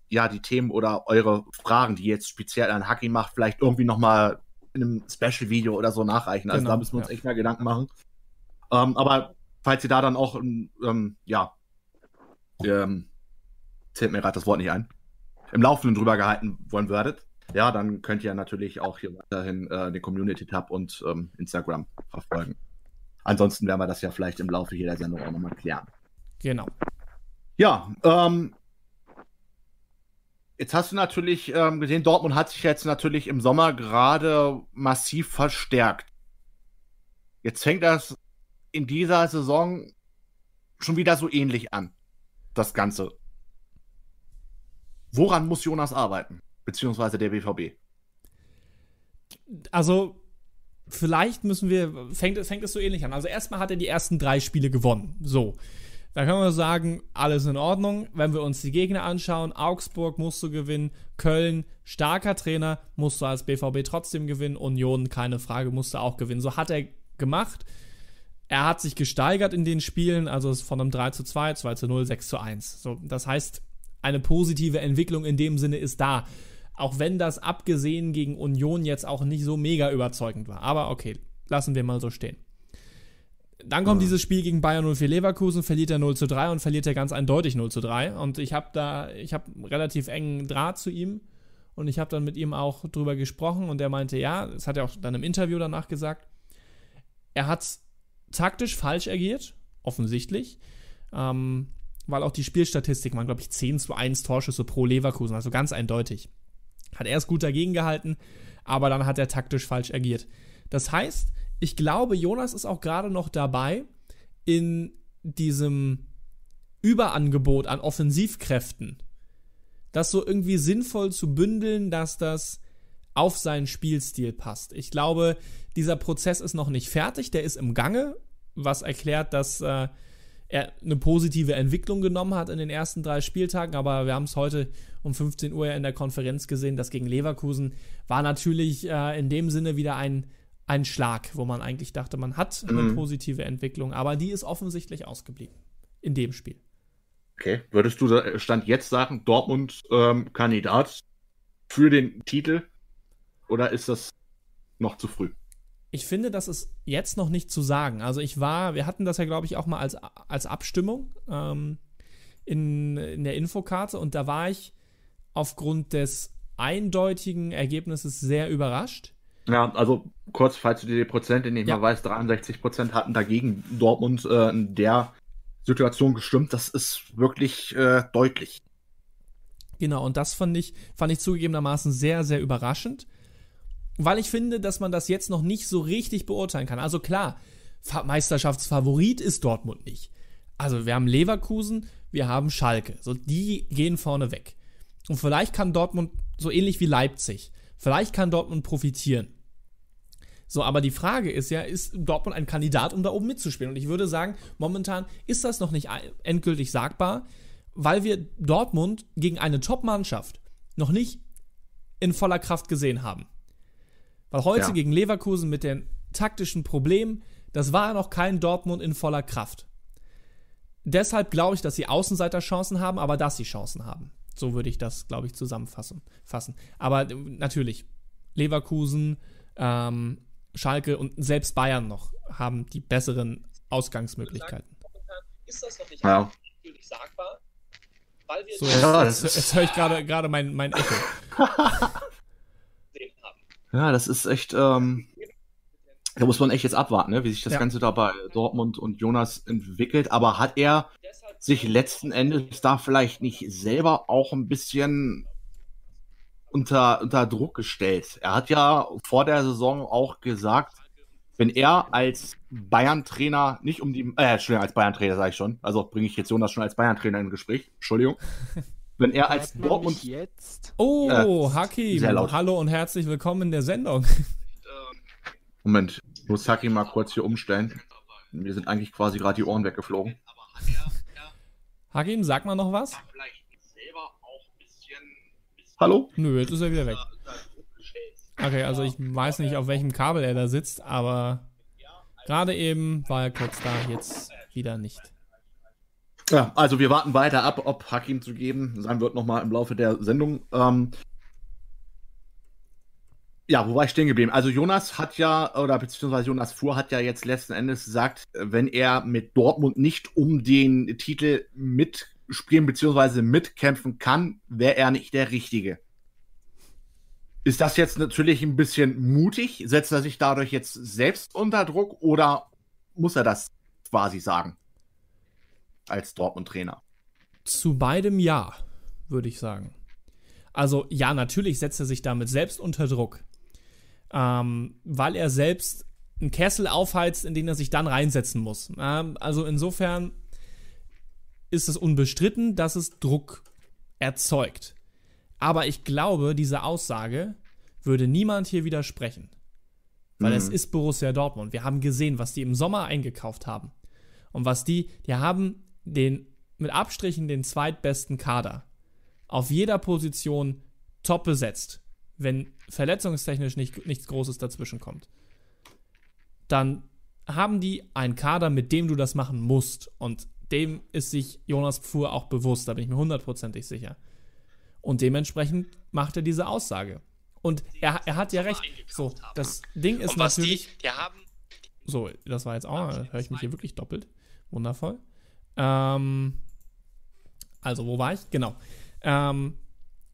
ja die Themen oder eure Fragen, die jetzt speziell an Hakim macht, vielleicht irgendwie nochmal in einem Special-Video oder so nachreichen. Also genau, da müssen wir uns ja. echt mal Gedanken machen. Ähm, aber falls ihr da dann auch, ähm, ja, ähm, zählt mir gerade das Wort nicht ein, im Laufenden drüber gehalten wollen würdet, ja, dann könnt ihr natürlich auch hier weiterhin äh, den Community-Tab und ähm, Instagram verfolgen. Ansonsten werden wir das ja vielleicht im Laufe jeder Sendung auch nochmal klären. Genau. Ja, ähm, jetzt hast du natürlich ähm, gesehen, Dortmund hat sich jetzt natürlich im Sommer gerade massiv verstärkt. Jetzt fängt das in dieser Saison schon wieder so ähnlich an, das Ganze. Woran muss Jonas arbeiten? beziehungsweise der BVB? Also, vielleicht müssen wir, fängt, fängt es so ähnlich an. Also, erstmal hat er die ersten drei Spiele gewonnen. So. Da können wir sagen, alles in Ordnung. Wenn wir uns die Gegner anschauen, Augsburg musst du gewinnen, Köln, starker Trainer, musst du als BVB trotzdem gewinnen, Union, keine Frage, musst du auch gewinnen. So hat er gemacht. Er hat sich gesteigert in den Spielen, also von einem 3 zu 2, 2 zu 0, 6 zu 1. So, das heißt, eine positive Entwicklung in dem Sinne ist da. Auch wenn das abgesehen gegen Union jetzt auch nicht so mega überzeugend war. Aber okay, lassen wir mal so stehen. Dann kommt ja. dieses Spiel gegen Bayern 04 Leverkusen, verliert er 0 zu 3 und verliert er ganz eindeutig 0 zu 3. Und ich habe da, ich habe relativ engen Draht zu ihm und ich habe dann mit ihm auch drüber gesprochen und er meinte, ja, das hat er auch dann im Interview danach gesagt, er hat taktisch falsch agiert, offensichtlich, ähm, weil auch die Spielstatistik waren, glaube ich, 10 zu 1 Torschüsse pro Leverkusen, also ganz eindeutig. Hat erst gut dagegen gehalten, aber dann hat er taktisch falsch agiert. Das heißt, ich glaube, Jonas ist auch gerade noch dabei, in diesem Überangebot an Offensivkräften, das so irgendwie sinnvoll zu bündeln, dass das auf seinen Spielstil passt. Ich glaube, dieser Prozess ist noch nicht fertig, der ist im Gange, was erklärt, dass äh, er eine positive Entwicklung genommen hat in den ersten drei Spieltagen, aber wir haben es heute um 15 Uhr in der Konferenz gesehen, das gegen Leverkusen war natürlich äh, in dem Sinne wieder ein, ein Schlag, wo man eigentlich dachte, man hat eine mhm. positive Entwicklung, aber die ist offensichtlich ausgeblieben in dem Spiel. Okay, würdest du Stand jetzt sagen, Dortmund ähm, Kandidat für den Titel oder ist das noch zu früh? ich finde, das ist jetzt noch nicht zu sagen. Also ich war, wir hatten das ja, glaube ich, auch mal als, als Abstimmung ähm, in, in der Infokarte und da war ich aufgrund des eindeutigen Ergebnisses sehr überrascht. Ja, also kurz, falls du dir die Prozente nicht ja. mehr weißt, 63 Prozent hatten dagegen Dortmund äh, in der Situation gestimmt. Das ist wirklich äh, deutlich. Genau, und das fand ich, fand ich zugegebenermaßen sehr, sehr überraschend weil ich finde, dass man das jetzt noch nicht so richtig beurteilen kann. Also klar, Meisterschaftsfavorit ist Dortmund nicht. Also wir haben Leverkusen, wir haben Schalke. So, die gehen vorne weg. Und vielleicht kann Dortmund, so ähnlich wie Leipzig, vielleicht kann Dortmund profitieren. So, aber die Frage ist ja, ist Dortmund ein Kandidat, um da oben mitzuspielen? Und ich würde sagen, momentan ist das noch nicht endgültig sagbar, weil wir Dortmund gegen eine Top-Mannschaft noch nicht in voller Kraft gesehen haben. Weil heute ja. gegen Leverkusen mit den taktischen Problemen, das war noch kein Dortmund in voller Kraft. Deshalb glaube ich, dass sie Außenseiter Chancen haben, aber dass sie Chancen haben. So würde ich das, glaube ich, zusammenfassen. Fassen. Aber äh, natürlich, Leverkusen, ähm, Schalke und selbst Bayern noch haben die besseren Ausgangsmöglichkeiten. Ist das noch nicht ja. sagbar? Weil wir so, jetzt, ja, jetzt, jetzt höre ich gerade mein, mein Echo. Ja, das ist echt, ähm, da muss man echt jetzt abwarten, ne, wie sich das ja. Ganze da bei Dortmund und Jonas entwickelt. Aber hat er sich letzten Endes da vielleicht nicht selber auch ein bisschen unter, unter Druck gestellt? Er hat ja vor der Saison auch gesagt, wenn er als Bayern-Trainer nicht um die, äh, Entschuldigung, als Bayern-Trainer sage ich schon, also bringe ich jetzt Jonas schon als Bayern-Trainer in Gespräch, Entschuldigung. Wenn er als Dortmund jetzt. Oh, äh, Hakim, hallo und herzlich willkommen in der Sendung. Moment, ich muss Hakim mal kurz hier umstellen. Mir sind eigentlich quasi gerade die Ohren weggeflogen. Hakim, sag mal noch was? Hallo? Nö, jetzt ist er wieder weg. Okay, also ich weiß nicht, auf welchem Kabel er da sitzt, aber gerade eben war er kurz da, jetzt wieder nicht. Ja, also wir warten weiter ab, ob Hakim zu geben sein wird nochmal im Laufe der Sendung. Ähm, ja, wo war ich stehen geblieben? Also Jonas hat ja, oder beziehungsweise Jonas Fuhr hat ja jetzt letzten Endes gesagt, wenn er mit Dortmund nicht um den Titel mitspielen beziehungsweise mitkämpfen kann, wäre er nicht der Richtige. Ist das jetzt natürlich ein bisschen mutig? Setzt er sich dadurch jetzt selbst unter Druck oder muss er das quasi sagen? Als Dortmund-Trainer. Zu beidem ja, würde ich sagen. Also ja, natürlich setzt er sich damit selbst unter Druck. Ähm, weil er selbst einen Kessel aufheizt, in den er sich dann reinsetzen muss. Ähm, also insofern ist es unbestritten, dass es Druck erzeugt. Aber ich glaube, diese Aussage würde niemand hier widersprechen. Weil mhm. es ist Borussia Dortmund. Wir haben gesehen, was die im Sommer eingekauft haben. Und was die, die haben den, mit Abstrichen den zweitbesten Kader. Auf jeder Position top besetzt. Wenn verletzungstechnisch nicht, nichts Großes dazwischen kommt. Dann haben die einen Kader, mit dem du das machen musst. Und dem ist sich Jonas Pfuhr auch bewusst, da bin ich mir hundertprozentig sicher. Und dementsprechend macht er diese Aussage. Und er, er hat ja recht. So, das Ding ist natürlich. Die, die haben so, das war jetzt auch, höre ich mich hier wirklich doppelt. Wundervoll. Ähm, also, wo war ich? Genau. Ähm,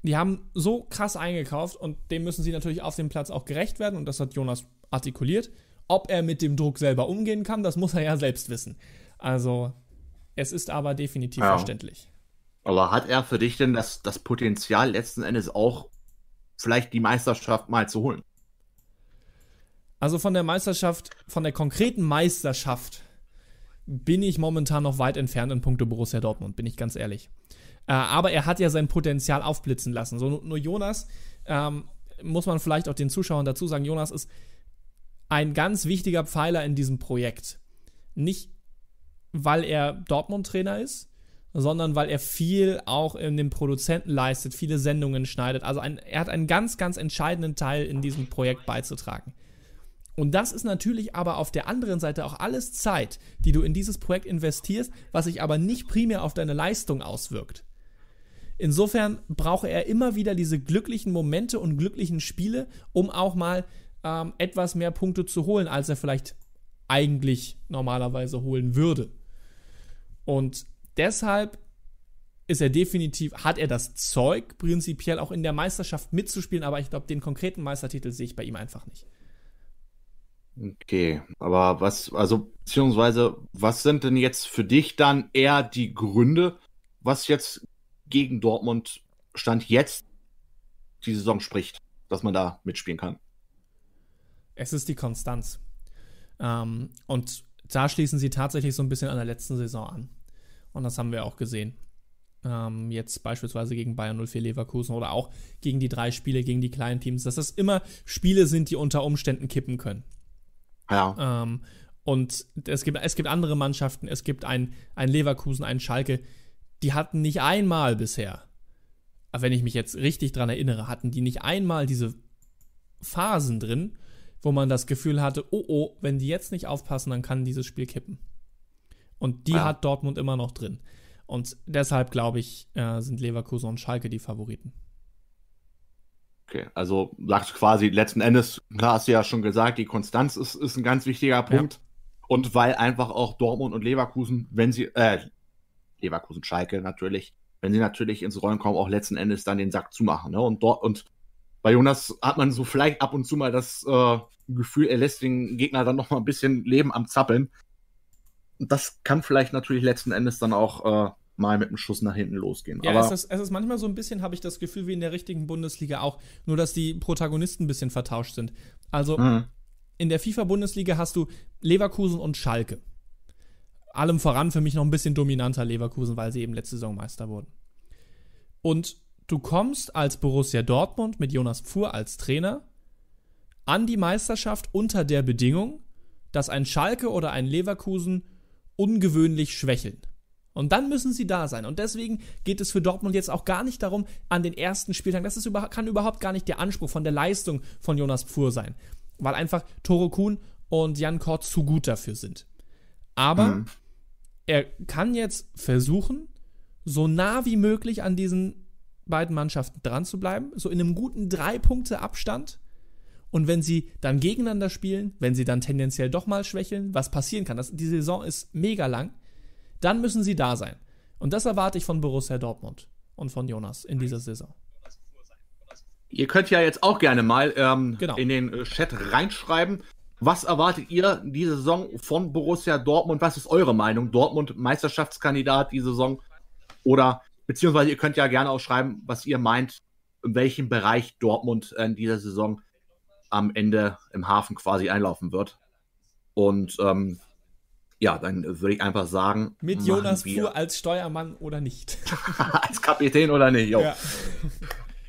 die haben so krass eingekauft und dem müssen sie natürlich auf dem Platz auch gerecht werden und das hat Jonas artikuliert. Ob er mit dem Druck selber umgehen kann, das muss er ja selbst wissen. Also, es ist aber definitiv ja. verständlich. Aber hat er für dich denn das, das Potenzial letzten Endes auch vielleicht die Meisterschaft mal zu holen? Also von der Meisterschaft, von der konkreten Meisterschaft bin ich momentan noch weit entfernt in puncto Borussia Dortmund, bin ich ganz ehrlich. Äh, aber er hat ja sein Potenzial aufblitzen lassen. So, nur Jonas, ähm, muss man vielleicht auch den Zuschauern dazu sagen, Jonas ist ein ganz wichtiger Pfeiler in diesem Projekt. Nicht, weil er Dortmund-Trainer ist, sondern weil er viel auch in den Produzenten leistet, viele Sendungen schneidet. Also ein, er hat einen ganz, ganz entscheidenden Teil in diesem Projekt beizutragen. Und das ist natürlich aber auf der anderen Seite auch alles Zeit, die du in dieses Projekt investierst, was sich aber nicht primär auf deine Leistung auswirkt. Insofern brauche er immer wieder diese glücklichen Momente und glücklichen Spiele, um auch mal ähm, etwas mehr Punkte zu holen, als er vielleicht eigentlich normalerweise holen würde. Und deshalb ist er definitiv, hat er das Zeug, prinzipiell auch in der Meisterschaft mitzuspielen, aber ich glaube, den konkreten Meistertitel sehe ich bei ihm einfach nicht. Okay, aber was, also, beziehungsweise, was sind denn jetzt für dich dann eher die Gründe, was jetzt gegen Dortmund Stand jetzt die Saison spricht, dass man da mitspielen kann? Es ist die Konstanz. Ähm, und da schließen sie tatsächlich so ein bisschen an der letzten Saison an. Und das haben wir auch gesehen. Ähm, jetzt beispielsweise gegen Bayern 04 Leverkusen oder auch gegen die drei Spiele gegen die kleinen Teams, dass das immer Spiele sind, die unter Umständen kippen können. Ja. Ähm, und es gibt, es gibt andere Mannschaften, es gibt ein, ein Leverkusen, ein Schalke, die hatten nicht einmal bisher, wenn ich mich jetzt richtig dran erinnere, hatten die nicht einmal diese Phasen drin, wo man das Gefühl hatte, oh oh, wenn die jetzt nicht aufpassen, dann kann dieses Spiel kippen. Und die ja. hat Dortmund immer noch drin. Und deshalb glaube ich, äh, sind Leverkusen und Schalke die Favoriten. Okay, also sagst du quasi letzten Endes, klar hast du ja schon gesagt, die Konstanz ist, ist ein ganz wichtiger Punkt. Ja. Und weil einfach auch Dortmund und Leverkusen, wenn sie, äh, Leverkusen, Schalke natürlich, wenn sie natürlich ins Rollen kommen, auch letzten Endes dann den Sack zumachen. Ne? Und dort, und bei Jonas hat man so vielleicht ab und zu mal das äh, Gefühl, er lässt den Gegner dann noch mal ein bisschen leben am Zappeln. Das kann vielleicht natürlich letzten Endes dann auch äh, mal mit einem Schuss nach hinten losgehen. Ja, es ist, es ist manchmal so ein bisschen, habe ich das Gefühl, wie in der richtigen Bundesliga auch, nur dass die Protagonisten ein bisschen vertauscht sind. Also mhm. in der FIFA-Bundesliga hast du Leverkusen und Schalke. Allem voran für mich noch ein bisschen dominanter Leverkusen, weil sie eben letzte Saison Meister wurden. Und du kommst als Borussia Dortmund mit Jonas Pfuhr als Trainer an die Meisterschaft unter der Bedingung, dass ein Schalke oder ein Leverkusen ungewöhnlich schwächeln. Und dann müssen sie da sein. Und deswegen geht es für Dortmund jetzt auch gar nicht darum, an den ersten Spieltagen, das ist über, kann überhaupt gar nicht der Anspruch von der Leistung von Jonas Pfuhr sein. Weil einfach Toro Kuhn und Jan Kort zu gut dafür sind. Aber mhm. er kann jetzt versuchen, so nah wie möglich an diesen beiden Mannschaften dran zu bleiben, so in einem guten drei Punkte Abstand. Und wenn sie dann gegeneinander spielen, wenn sie dann tendenziell doch mal schwächeln, was passieren kann, das, die Saison ist mega lang, dann müssen sie da sein. Und das erwarte ich von Borussia Dortmund und von Jonas in dieser Saison. Ihr könnt ja jetzt auch gerne mal ähm, genau. in den äh, Chat reinschreiben. Was erwartet ihr diese Saison von Borussia Dortmund? Was ist eure Meinung? Dortmund Meisterschaftskandidat diese Saison? Oder beziehungsweise ihr könnt ja gerne auch schreiben, was ihr meint, in welchem Bereich Dortmund in dieser Saison am Ende im Hafen quasi einlaufen wird. Und ähm, ja, dann würde ich einfach sagen. Mit Jonas Fuhr als Steuermann oder nicht. als Kapitän oder nicht, jo. Ja.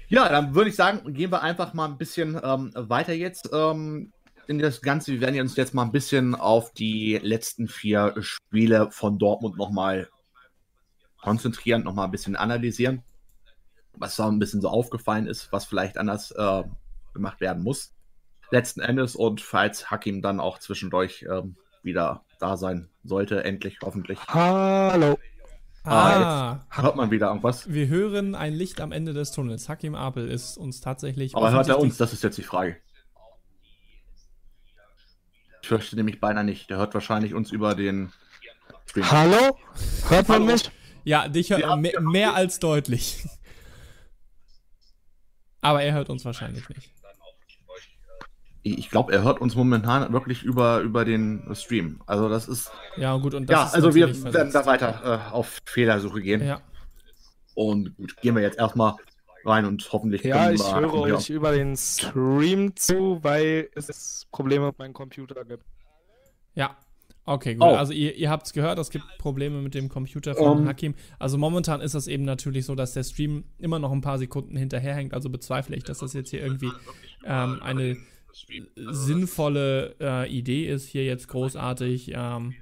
ja dann würde ich sagen, gehen wir einfach mal ein bisschen ähm, weiter jetzt ähm, in das Ganze. Wir werden uns jetzt mal ein bisschen auf die letzten vier Spiele von Dortmund nochmal konzentrieren, nochmal ein bisschen analysieren, was da ein bisschen so aufgefallen ist, was vielleicht anders äh, gemacht werden muss. Letzten Endes und falls Hakim dann auch zwischendurch ähm, wieder da sein sollte, endlich, hoffentlich. Hallo. Ah, ah hört man wieder irgendwas? Wir hören ein Licht am Ende des Tunnels. Hakim Apel ist uns tatsächlich. Aber hört er uns? Das ist jetzt die Frage. Ich fürchte nämlich beinahe nicht. Der hört wahrscheinlich uns über den Stream. Hallo? Hört man mich? Ja, dich hört ja, mehr, mehr als deutlich. Aber er hört uns wahrscheinlich nicht ich glaube, er hört uns momentan wirklich über, über den Stream. Also das ist. Ja, gut, und das Ja, also wir werden da weiter äh, auf Fehlersuche gehen. Ja. Und gut, gehen wir jetzt erstmal rein und hoffentlich Ja, ich höre euch über den Stream zu, weil es Probleme mit meinem Computer gibt. Ja. Okay, gut. Oh. Also ihr, ihr habt es gehört, es gibt Probleme mit dem Computer von um. Hakim. Also momentan ist es eben natürlich so, dass der Stream immer noch ein paar Sekunden hinterherhängt. Also bezweifle ich, dass das jetzt hier irgendwie ähm, eine sinnvolle äh, Idee ist, hier jetzt großartig ähm,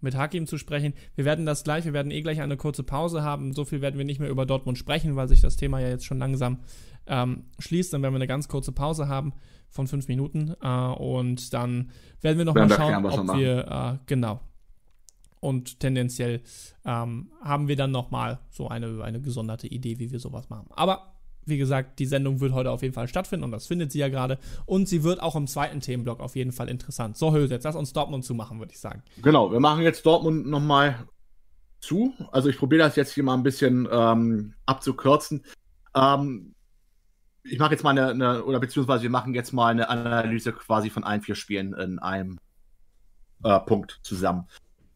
mit Hakim zu sprechen. Wir werden das gleich, wir werden eh gleich eine kurze Pause haben. So viel werden wir nicht mehr über Dortmund sprechen, weil sich das Thema ja jetzt schon langsam ähm, schließt. Dann werden wir eine ganz kurze Pause haben von fünf Minuten äh, und dann werden wir nochmal schauen, ob wir, äh, genau, und tendenziell ähm, haben wir dann nochmal so eine, eine gesonderte Idee, wie wir sowas machen. Aber wie gesagt, die Sendung wird heute auf jeden Fall stattfinden und das findet sie ja gerade. Und sie wird auch im zweiten Themenblock auf jeden Fall interessant. So, Höse, jetzt lass uns Dortmund zumachen, würde ich sagen. Genau, wir machen jetzt Dortmund nochmal zu. Also ich probiere das jetzt hier mal ein bisschen ähm, abzukürzen. Ähm, ich mache jetzt mal eine, eine, oder beziehungsweise wir machen jetzt mal eine Analyse quasi von allen vier Spielen in einem äh, Punkt zusammen.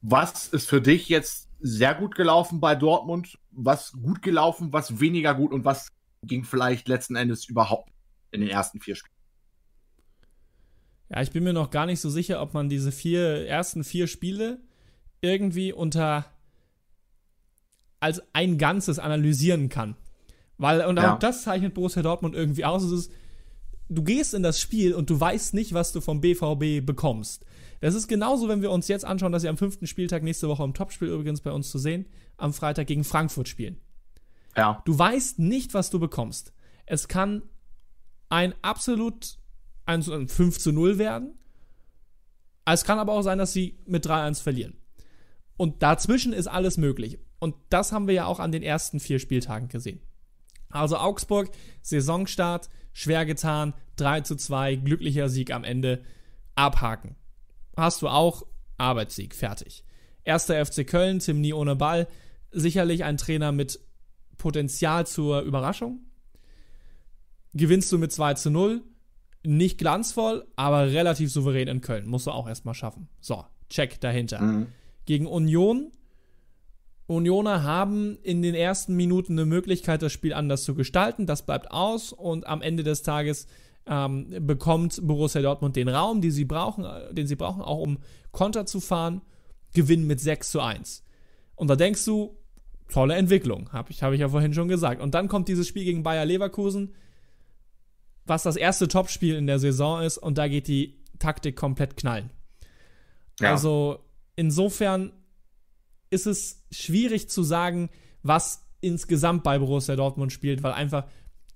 Was ist für dich jetzt sehr gut gelaufen bei Dortmund? Was gut gelaufen, was weniger gut und was ging vielleicht letzten Endes überhaupt in den ersten vier Spielen. Ja, ich bin mir noch gar nicht so sicher, ob man diese vier ersten vier Spiele irgendwie unter als ein Ganzes analysieren kann. Weil, und ja. auch das zeichnet Borussia Dortmund irgendwie aus. Es ist, du gehst in das Spiel und du weißt nicht, was du vom BVB bekommst. Das ist genauso, wenn wir uns jetzt anschauen, dass sie am fünften Spieltag nächste Woche im Topspiel übrigens bei uns zu sehen, am Freitag gegen Frankfurt spielen. Ja. Du weißt nicht, was du bekommst. Es kann ein absolut ein, 5 zu 0 werden. Es kann aber auch sein, dass sie mit 3-1 verlieren. Und dazwischen ist alles möglich. Und das haben wir ja auch an den ersten vier Spieltagen gesehen. Also Augsburg, Saisonstart, schwer getan, 3 zu 2, glücklicher Sieg am Ende, abhaken. Hast du auch, Arbeitssieg, fertig. Erster FC Köln, Tim Nie ohne Ball, sicherlich ein Trainer mit Potenzial zur Überraschung. Gewinnst du mit 2 zu 0. Nicht glanzvoll, aber relativ souverän in Köln. Musst du auch erstmal schaffen. So, check dahinter. Mhm. Gegen Union. Unioner haben in den ersten Minuten eine Möglichkeit, das Spiel anders zu gestalten. Das bleibt aus und am Ende des Tages ähm, bekommt Borussia Dortmund den Raum, den sie brauchen, äh, den sie brauchen, auch um Konter zu fahren, gewinnen mit 6 zu 1. Und da denkst du, tolle Entwicklung, habe ich, hab ich ja vorhin schon gesagt. Und dann kommt dieses Spiel gegen Bayer Leverkusen, was das erste Topspiel in der Saison ist, und da geht die Taktik komplett knallen. Ja. Also insofern ist es schwierig zu sagen, was insgesamt bei Borussia Dortmund spielt, weil einfach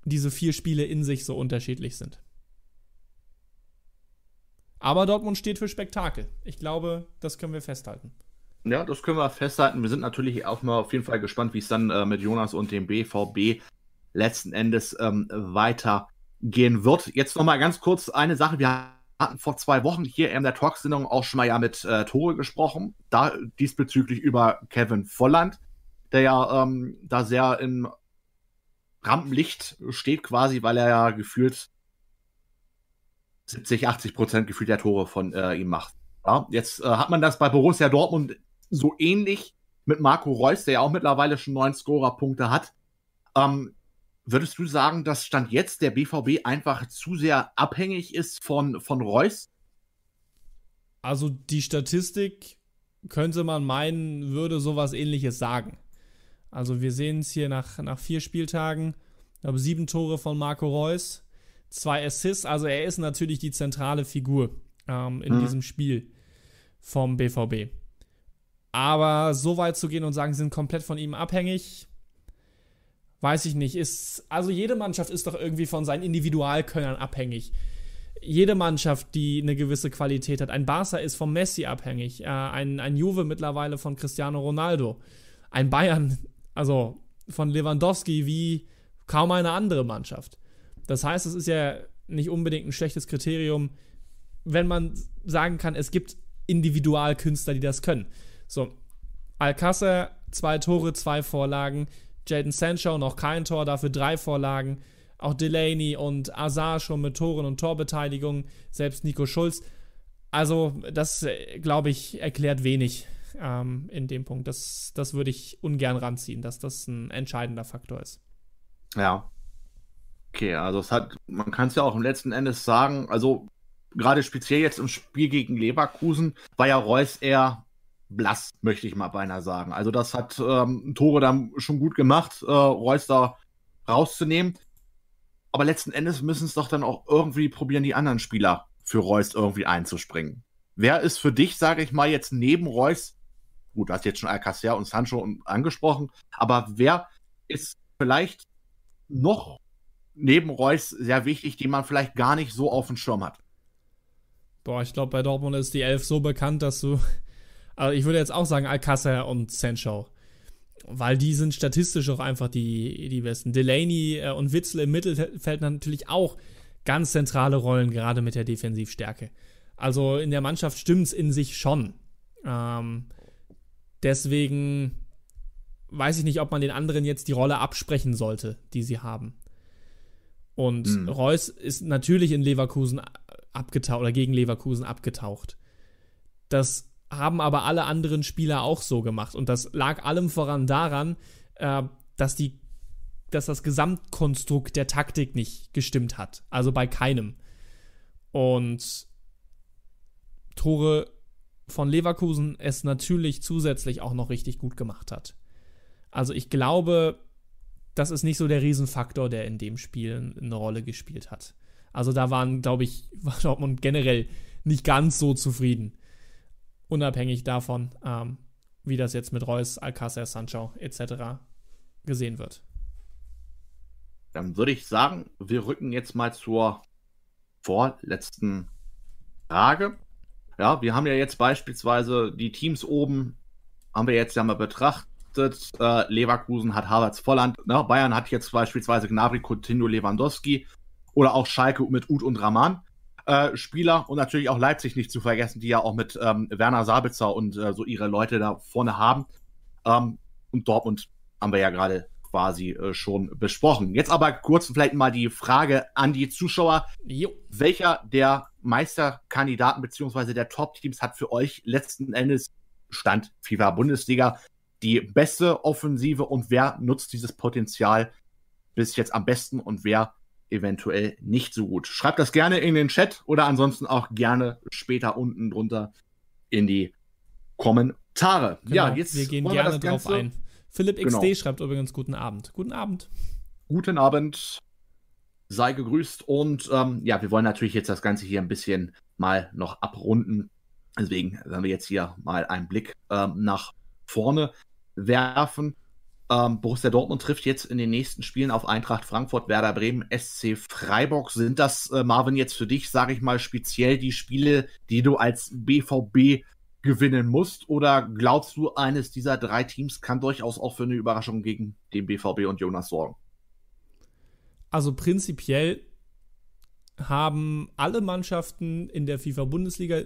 diese vier Spiele in sich so unterschiedlich sind. Aber Dortmund steht für Spektakel. Ich glaube, das können wir festhalten. Ja, das können wir festhalten. Wir sind natürlich auch mal auf jeden Fall gespannt, wie es dann äh, mit Jonas und dem BVB letzten Endes ähm, weitergehen wird. Jetzt noch mal ganz kurz eine Sache. Wir hatten vor zwei Wochen hier in der Talksendung auch schon mal ja mit äh, Tore gesprochen, da diesbezüglich über Kevin Volland, der ja ähm, da sehr im Rampenlicht steht quasi, weil er ja gefühlt 70, 80 Prozent gefühlt der Tore von äh, ihm macht. Ja, jetzt äh, hat man das bei Borussia Dortmund so ähnlich mit Marco Reus, der ja auch mittlerweile schon neun Scorer-Punkte hat. Ähm, würdest du sagen, dass Stand jetzt der BVB einfach zu sehr abhängig ist von, von Reus? Also die Statistik könnte man meinen, würde sowas ähnliches sagen. Also wir sehen es hier nach, nach vier Spieltagen. Ich glaube, sieben Tore von Marco Reus, zwei Assists. Also er ist natürlich die zentrale Figur ähm, in mhm. diesem Spiel vom BVB. Aber so weit zu gehen und sagen, sie sind komplett von ihm abhängig, weiß ich nicht. Ist, also jede Mannschaft ist doch irgendwie von seinen Individualkönnern abhängig. Jede Mannschaft, die eine gewisse Qualität hat. Ein Barca ist vom Messi abhängig. Äh, ein, ein Juve mittlerweile von Cristiano Ronaldo. Ein Bayern, also von Lewandowski wie kaum eine andere Mannschaft. Das heißt, es ist ja nicht unbedingt ein schlechtes Kriterium, wenn man sagen kann, es gibt Individualkünstler, die das können. So, Alcázar, zwei Tore, zwei Vorlagen. Jaden Sancho noch kein Tor, dafür drei Vorlagen. Auch Delaney und Azar schon mit Toren und Torbeteiligung. Selbst Nico Schulz. Also, das, äh, glaube ich, erklärt wenig ähm, in dem Punkt. Das, das würde ich ungern ranziehen, dass das ein entscheidender Faktor ist. Ja. Okay, also es hat, man kann es ja auch im letzten Endes sagen, also gerade speziell jetzt im Spiel gegen Leverkusen war ja Reus eher blass, möchte ich mal beinahe sagen. Also das hat ähm, Tore dann schon gut gemacht, äh, Reus da rauszunehmen. Aber letzten Endes müssen es doch dann auch irgendwie probieren, die anderen Spieler für Reus irgendwie einzuspringen. Wer ist für dich, sage ich mal, jetzt neben Reus, gut, du hast jetzt schon Alcacer und Sancho angesprochen, aber wer ist vielleicht noch neben Reus sehr wichtig, den man vielleicht gar nicht so auf dem Schirm hat? Boah, ich glaube, bei Dortmund ist die Elf so bekannt, dass du also ich würde jetzt auch sagen Alcázar und Sancho. Weil die sind statistisch auch einfach die, die besten. Delaney äh, und Witzel im Mittelfeld natürlich auch ganz zentrale Rollen, gerade mit der Defensivstärke. Also in der Mannschaft stimmt es in sich schon. Ähm, deswegen weiß ich nicht, ob man den anderen jetzt die Rolle absprechen sollte, die sie haben. Und mhm. Reus ist natürlich in Leverkusen abgetaucht oder gegen Leverkusen abgetaucht. Das haben aber alle anderen Spieler auch so gemacht. Und das lag allem voran daran, äh, dass, die, dass das Gesamtkonstrukt der Taktik nicht gestimmt hat. Also bei keinem. Und Tore von Leverkusen es natürlich zusätzlich auch noch richtig gut gemacht hat. Also ich glaube, das ist nicht so der Riesenfaktor, der in dem Spiel eine Rolle gespielt hat. Also da waren, glaube ich, war Dortmund generell nicht ganz so zufrieden unabhängig davon, ähm, wie das jetzt mit Reus, Alcácer, Sancho etc. gesehen wird. Dann würde ich sagen, wir rücken jetzt mal zur vorletzten Frage. Ja, wir haben ja jetzt beispielsweise die Teams oben, haben wir jetzt ja mal betrachtet. Äh, Leverkusen hat Harvards Volland, ne? Bayern hat jetzt beispielsweise Gnabry, Coutinho, Lewandowski oder auch Schalke mit Uth und Raman. Äh, Spieler und natürlich auch Leipzig nicht zu vergessen, die ja auch mit ähm, Werner Sabitzer und äh, so ihre Leute da vorne haben. Ähm, und Dortmund haben wir ja gerade quasi äh, schon besprochen. Jetzt aber kurz vielleicht mal die Frage an die Zuschauer. Jo. Welcher der Meisterkandidaten bzw. der Top-Teams hat für euch letzten Endes Stand FIFA Bundesliga die beste Offensive und wer nutzt dieses Potenzial bis jetzt am besten und wer eventuell nicht so gut. Schreibt das gerne in den Chat oder ansonsten auch gerne später unten drunter in die Kommentare. Genau, ja, jetzt wir gehen gerne wir drauf ein. Philipp XD genau. schreibt übrigens guten Abend. Guten Abend. Guten Abend. Sei gegrüßt und ähm, ja, wir wollen natürlich jetzt das Ganze hier ein bisschen mal noch abrunden. Deswegen werden wir jetzt hier mal einen Blick ähm, nach vorne werfen. Ähm, Borussia Dortmund trifft jetzt in den nächsten Spielen auf Eintracht Frankfurt, Werder Bremen, SC Freiburg. Sind das, äh, Marvin, jetzt für dich, sage ich mal, speziell die Spiele, die du als BVB gewinnen musst? Oder glaubst du, eines dieser drei Teams kann durchaus auch für eine Überraschung gegen den BVB und Jonas sorgen? Also prinzipiell haben alle Mannschaften in der FIFA-Bundesliga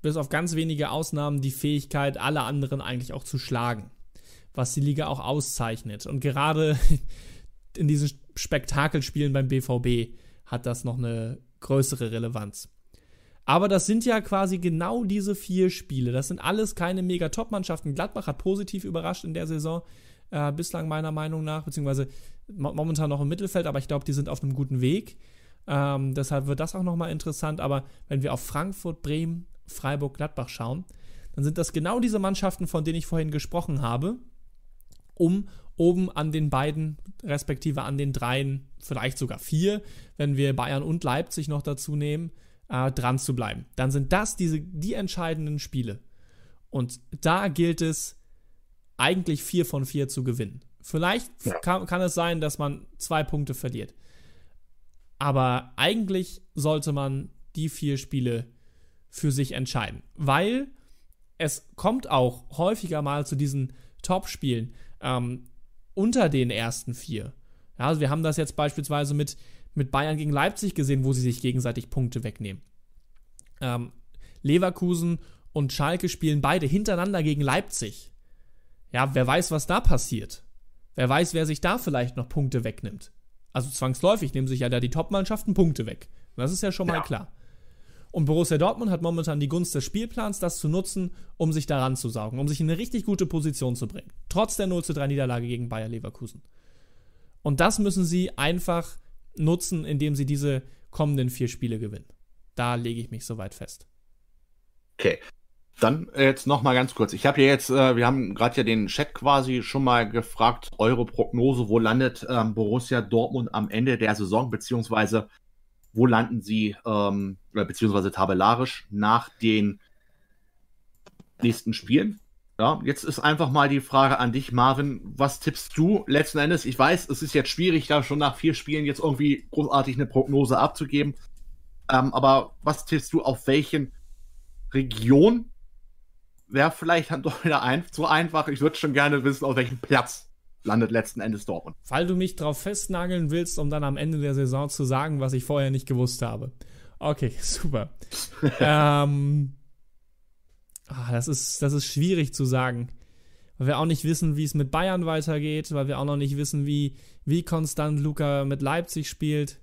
bis auf ganz wenige Ausnahmen die Fähigkeit, alle anderen eigentlich auch zu schlagen was die Liga auch auszeichnet. Und gerade in diesen Spektakelspielen beim BVB hat das noch eine größere Relevanz. Aber das sind ja quasi genau diese vier Spiele. Das sind alles keine mega Top-Mannschaften. Gladbach hat positiv überrascht in der Saison, äh, bislang meiner Meinung nach, beziehungsweise momentan noch im Mittelfeld, aber ich glaube, die sind auf einem guten Weg. Ähm, deshalb wird das auch nochmal interessant. Aber wenn wir auf Frankfurt, Bremen, Freiburg, Gladbach schauen, dann sind das genau diese Mannschaften, von denen ich vorhin gesprochen habe, um oben an den beiden, respektive an den dreien, vielleicht sogar vier, wenn wir Bayern und Leipzig noch dazu nehmen, äh, dran zu bleiben. Dann sind das diese, die entscheidenden Spiele. Und da gilt es, eigentlich vier von vier zu gewinnen. Vielleicht ja. kann, kann es sein, dass man zwei Punkte verliert. Aber eigentlich sollte man die vier Spiele für sich entscheiden. Weil es kommt auch häufiger mal zu diesen Top-Spielen, ähm, unter den ersten vier. Ja, also wir haben das jetzt beispielsweise mit, mit Bayern gegen Leipzig gesehen, wo sie sich gegenseitig Punkte wegnehmen. Ähm, Leverkusen und Schalke spielen beide hintereinander gegen Leipzig. Ja, wer weiß, was da passiert. Wer weiß, wer sich da vielleicht noch Punkte wegnimmt. Also zwangsläufig nehmen sich ja da die Top-Mannschaften Punkte weg. Das ist ja schon mal ja. klar. Und Borussia Dortmund hat momentan die Gunst des Spielplans, das zu nutzen, um sich daran zu saugen, um sich in eine richtig gute Position zu bringen. Trotz der 0 zu 3 Niederlage gegen Bayer Leverkusen. Und das müssen sie einfach nutzen, indem sie diese kommenden vier Spiele gewinnen. Da lege ich mich soweit fest. Okay. Dann jetzt noch mal ganz kurz. Ich habe ja jetzt, äh, wir haben gerade ja den Chat quasi schon mal gefragt, eure Prognose, wo landet ähm, Borussia Dortmund am Ende der Saison, beziehungsweise wo landen sie, ähm, beziehungsweise tabellarisch nach den nächsten Spielen. Ja, jetzt ist einfach mal die Frage an dich, Marvin. Was tippst du letzten Endes? Ich weiß, es ist jetzt schwierig, da schon nach vier Spielen jetzt irgendwie großartig eine Prognose abzugeben. Ähm, aber was tippst du auf welchen Region? Wäre vielleicht dann doch wieder ein, zu einfach. Ich würde schon gerne wissen, auf welchem Platz landet letzten Endes Dortmund. Weil du mich drauf festnageln willst, um dann am Ende der Saison zu sagen, was ich vorher nicht gewusst habe. Okay, super. ähm, ah, das, ist, das ist schwierig zu sagen. Weil wir auch nicht wissen, wie es mit Bayern weitergeht, weil wir auch noch nicht wissen, wie, wie konstant Luca mit Leipzig spielt.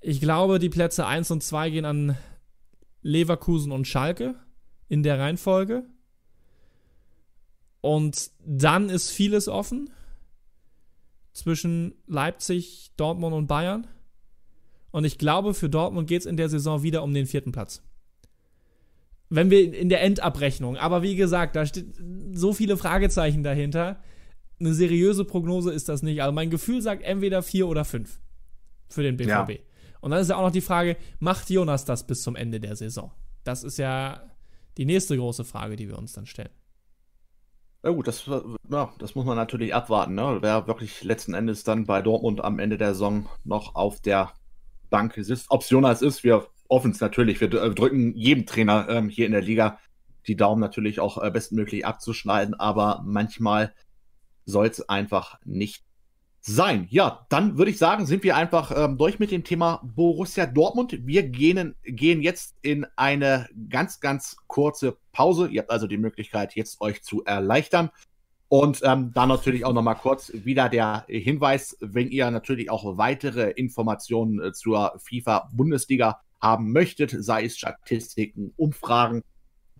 Ich glaube, die Plätze 1 und 2 gehen an Leverkusen und Schalke in der Reihenfolge. Und dann ist vieles offen zwischen Leipzig, Dortmund und Bayern. Und ich glaube, für Dortmund geht es in der Saison wieder um den vierten Platz. Wenn wir in der Endabrechnung, aber wie gesagt, da steht so viele Fragezeichen dahinter. Eine seriöse Prognose ist das nicht. Also mein Gefühl sagt entweder vier oder fünf für den BVB. Ja. Und dann ist ja auch noch die Frage, macht Jonas das bis zum Ende der Saison? Das ist ja die nächste große Frage, die wir uns dann stellen. Ja gut, das, ja, das muss man natürlich abwarten. Ne? Wer wirklich letzten Endes dann bei Dortmund am Ende der Saison noch auf der Bank sitzt. Ob es Jonas ist, wir hoffen es natürlich. Wir drücken jedem Trainer ähm, hier in der Liga die Daumen natürlich auch äh, bestmöglich abzuschneiden, aber manchmal soll es einfach nicht sein. Ja, dann würde ich sagen, sind wir einfach ähm, durch mit dem Thema Borussia Dortmund. Wir gehen, gehen jetzt in eine ganz, ganz kurze Pause. Ihr habt also die Möglichkeit, jetzt euch zu erleichtern. Und ähm, dann natürlich auch nochmal kurz wieder der Hinweis, wenn ihr natürlich auch weitere Informationen äh, zur FIFA-Bundesliga haben möchtet, sei es Statistiken, Umfragen,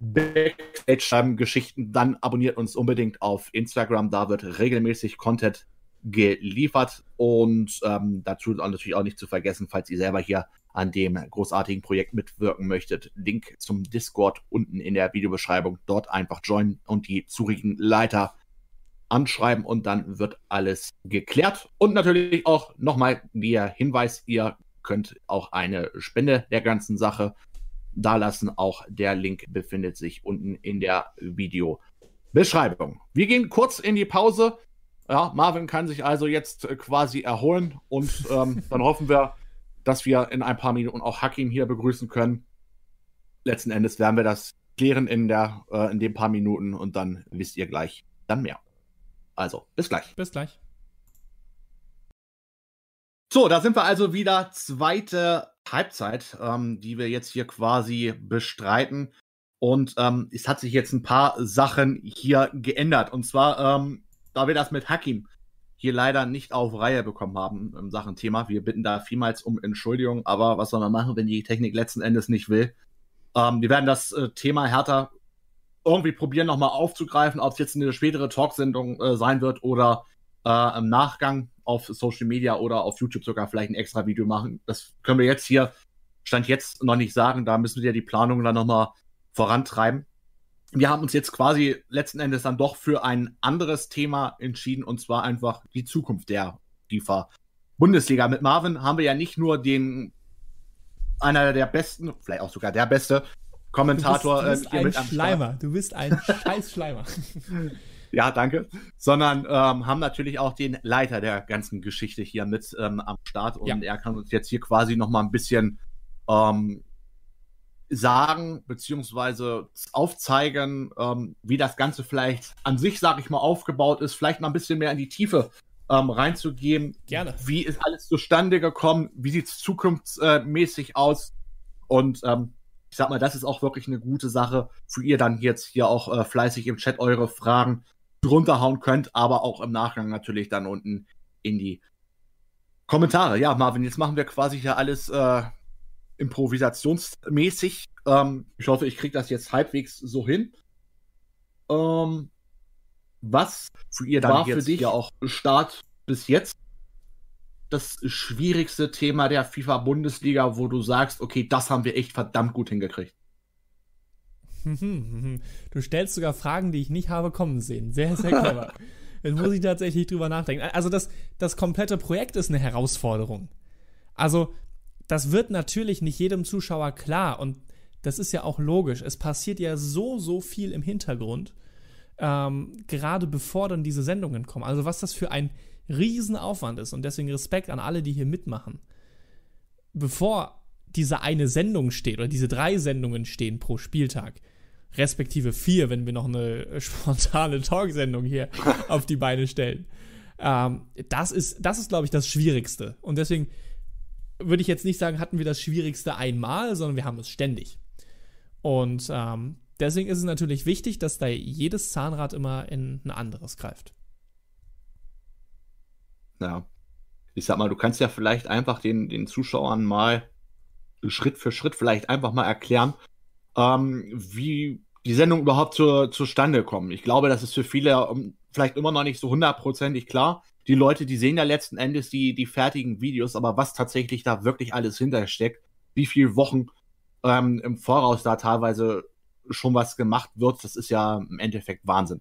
Backstage-Geschichten, dann abonniert uns unbedingt auf Instagram. Da wird regelmäßig Content geliefert. Und ähm, dazu natürlich auch nicht zu vergessen, falls ihr selber hier an dem großartigen Projekt mitwirken möchtet, Link zum Discord unten in der Videobeschreibung. Dort einfach joinen und die zurigen Leiter anschreiben und dann wird alles geklärt. Und natürlich auch nochmal der Hinweis, ihr könnt auch eine Spende der ganzen Sache dalassen. Auch der Link befindet sich unten in der Videobeschreibung. Wir gehen kurz in die Pause. Ja, Marvin kann sich also jetzt äh, quasi erholen und ähm, dann hoffen wir, dass wir in ein paar Minuten auch Hakim hier begrüßen können. Letzten Endes werden wir das klären in, der, äh, in den paar Minuten und dann wisst ihr gleich dann mehr. Also, bis gleich. Bis gleich. So, da sind wir also wieder zweite Halbzeit, ähm, die wir jetzt hier quasi bestreiten. Und ähm, es hat sich jetzt ein paar Sachen hier geändert. Und zwar, ähm, da wir das mit Hakim hier leider nicht auf Reihe bekommen haben im Sachen Thema. Wir bitten da vielmals um Entschuldigung, aber was soll man machen, wenn die Technik letzten Endes nicht will? Ähm, wir werden das äh, Thema härter irgendwie probieren nochmal aufzugreifen, ob es jetzt eine spätere Talksendung äh, sein wird oder äh, im Nachgang auf Social Media oder auf YouTube sogar vielleicht ein extra Video machen. Das können wir jetzt hier, Stand jetzt noch nicht sagen. Da müssen wir die Planung dann nochmal vorantreiben. Wir haben uns jetzt quasi letzten Endes dann doch für ein anderes Thema entschieden und zwar einfach die Zukunft der FIFA Bundesliga. Mit Marvin haben wir ja nicht nur den einer der besten, vielleicht auch sogar der beste Kommentator du bist, du bist äh, ein Schleimer. Du bist ein scheiß Schleimer. ja, danke. Sondern ähm, haben natürlich auch den Leiter der ganzen Geschichte hier mit ähm, am Start und ja. er kann uns jetzt hier quasi noch mal ein bisschen ähm, sagen beziehungsweise aufzeigen, ähm, wie das Ganze vielleicht an sich, sag ich mal, aufgebaut ist, vielleicht mal ein bisschen mehr in die Tiefe ähm, reinzugehen. Gerne. Wie ist alles zustande gekommen? Wie sieht es zukunftsmäßig aus? Und ähm, ich sag mal, das ist auch wirklich eine gute Sache, für ihr dann jetzt hier auch äh, fleißig im Chat eure Fragen drunter hauen könnt, aber auch im Nachgang natürlich dann unten in die Kommentare. Ja, Marvin, jetzt machen wir quasi hier alles äh, improvisationsmäßig. Ähm, ich hoffe, ich kriege das jetzt halbwegs so hin. Ähm, was für ihr dann war für dich ja auch Start bis jetzt das schwierigste Thema der FIFA-Bundesliga, wo du sagst, okay, das haben wir echt verdammt gut hingekriegt? Du stellst sogar Fragen, die ich nicht habe kommen sehen. Sehr, sehr clever. Jetzt muss ich tatsächlich drüber nachdenken. Also das, das komplette Projekt ist eine Herausforderung. Also das wird natürlich nicht jedem Zuschauer klar und das ist ja auch logisch. Es passiert ja so, so viel im Hintergrund, ähm, gerade bevor dann diese Sendungen kommen. Also was das für ein Riesenaufwand ist und deswegen Respekt an alle, die hier mitmachen. Bevor diese eine Sendung steht oder diese drei Sendungen stehen pro Spieltag, respektive vier, wenn wir noch eine spontane Talksendung hier auf die Beine stellen. Ähm, das ist, das ist, glaube ich, das Schwierigste. Und deswegen würde ich jetzt nicht sagen, hatten wir das Schwierigste einmal, sondern wir haben es ständig. Und ähm, deswegen ist es natürlich wichtig, dass da jedes Zahnrad immer in ein anderes greift. Ja. Ich sag mal, du kannst ja vielleicht einfach den, den Zuschauern mal Schritt für Schritt vielleicht einfach mal erklären, ähm, wie die Sendung überhaupt zur, zustande kommt. Ich glaube, das ist für viele ähm, vielleicht immer noch nicht so hundertprozentig klar. Die Leute, die sehen ja letzten Endes die, die fertigen Videos, aber was tatsächlich da wirklich alles hintersteckt, wie viele Wochen ähm, im Voraus da teilweise schon was gemacht wird, das ist ja im Endeffekt Wahnsinn.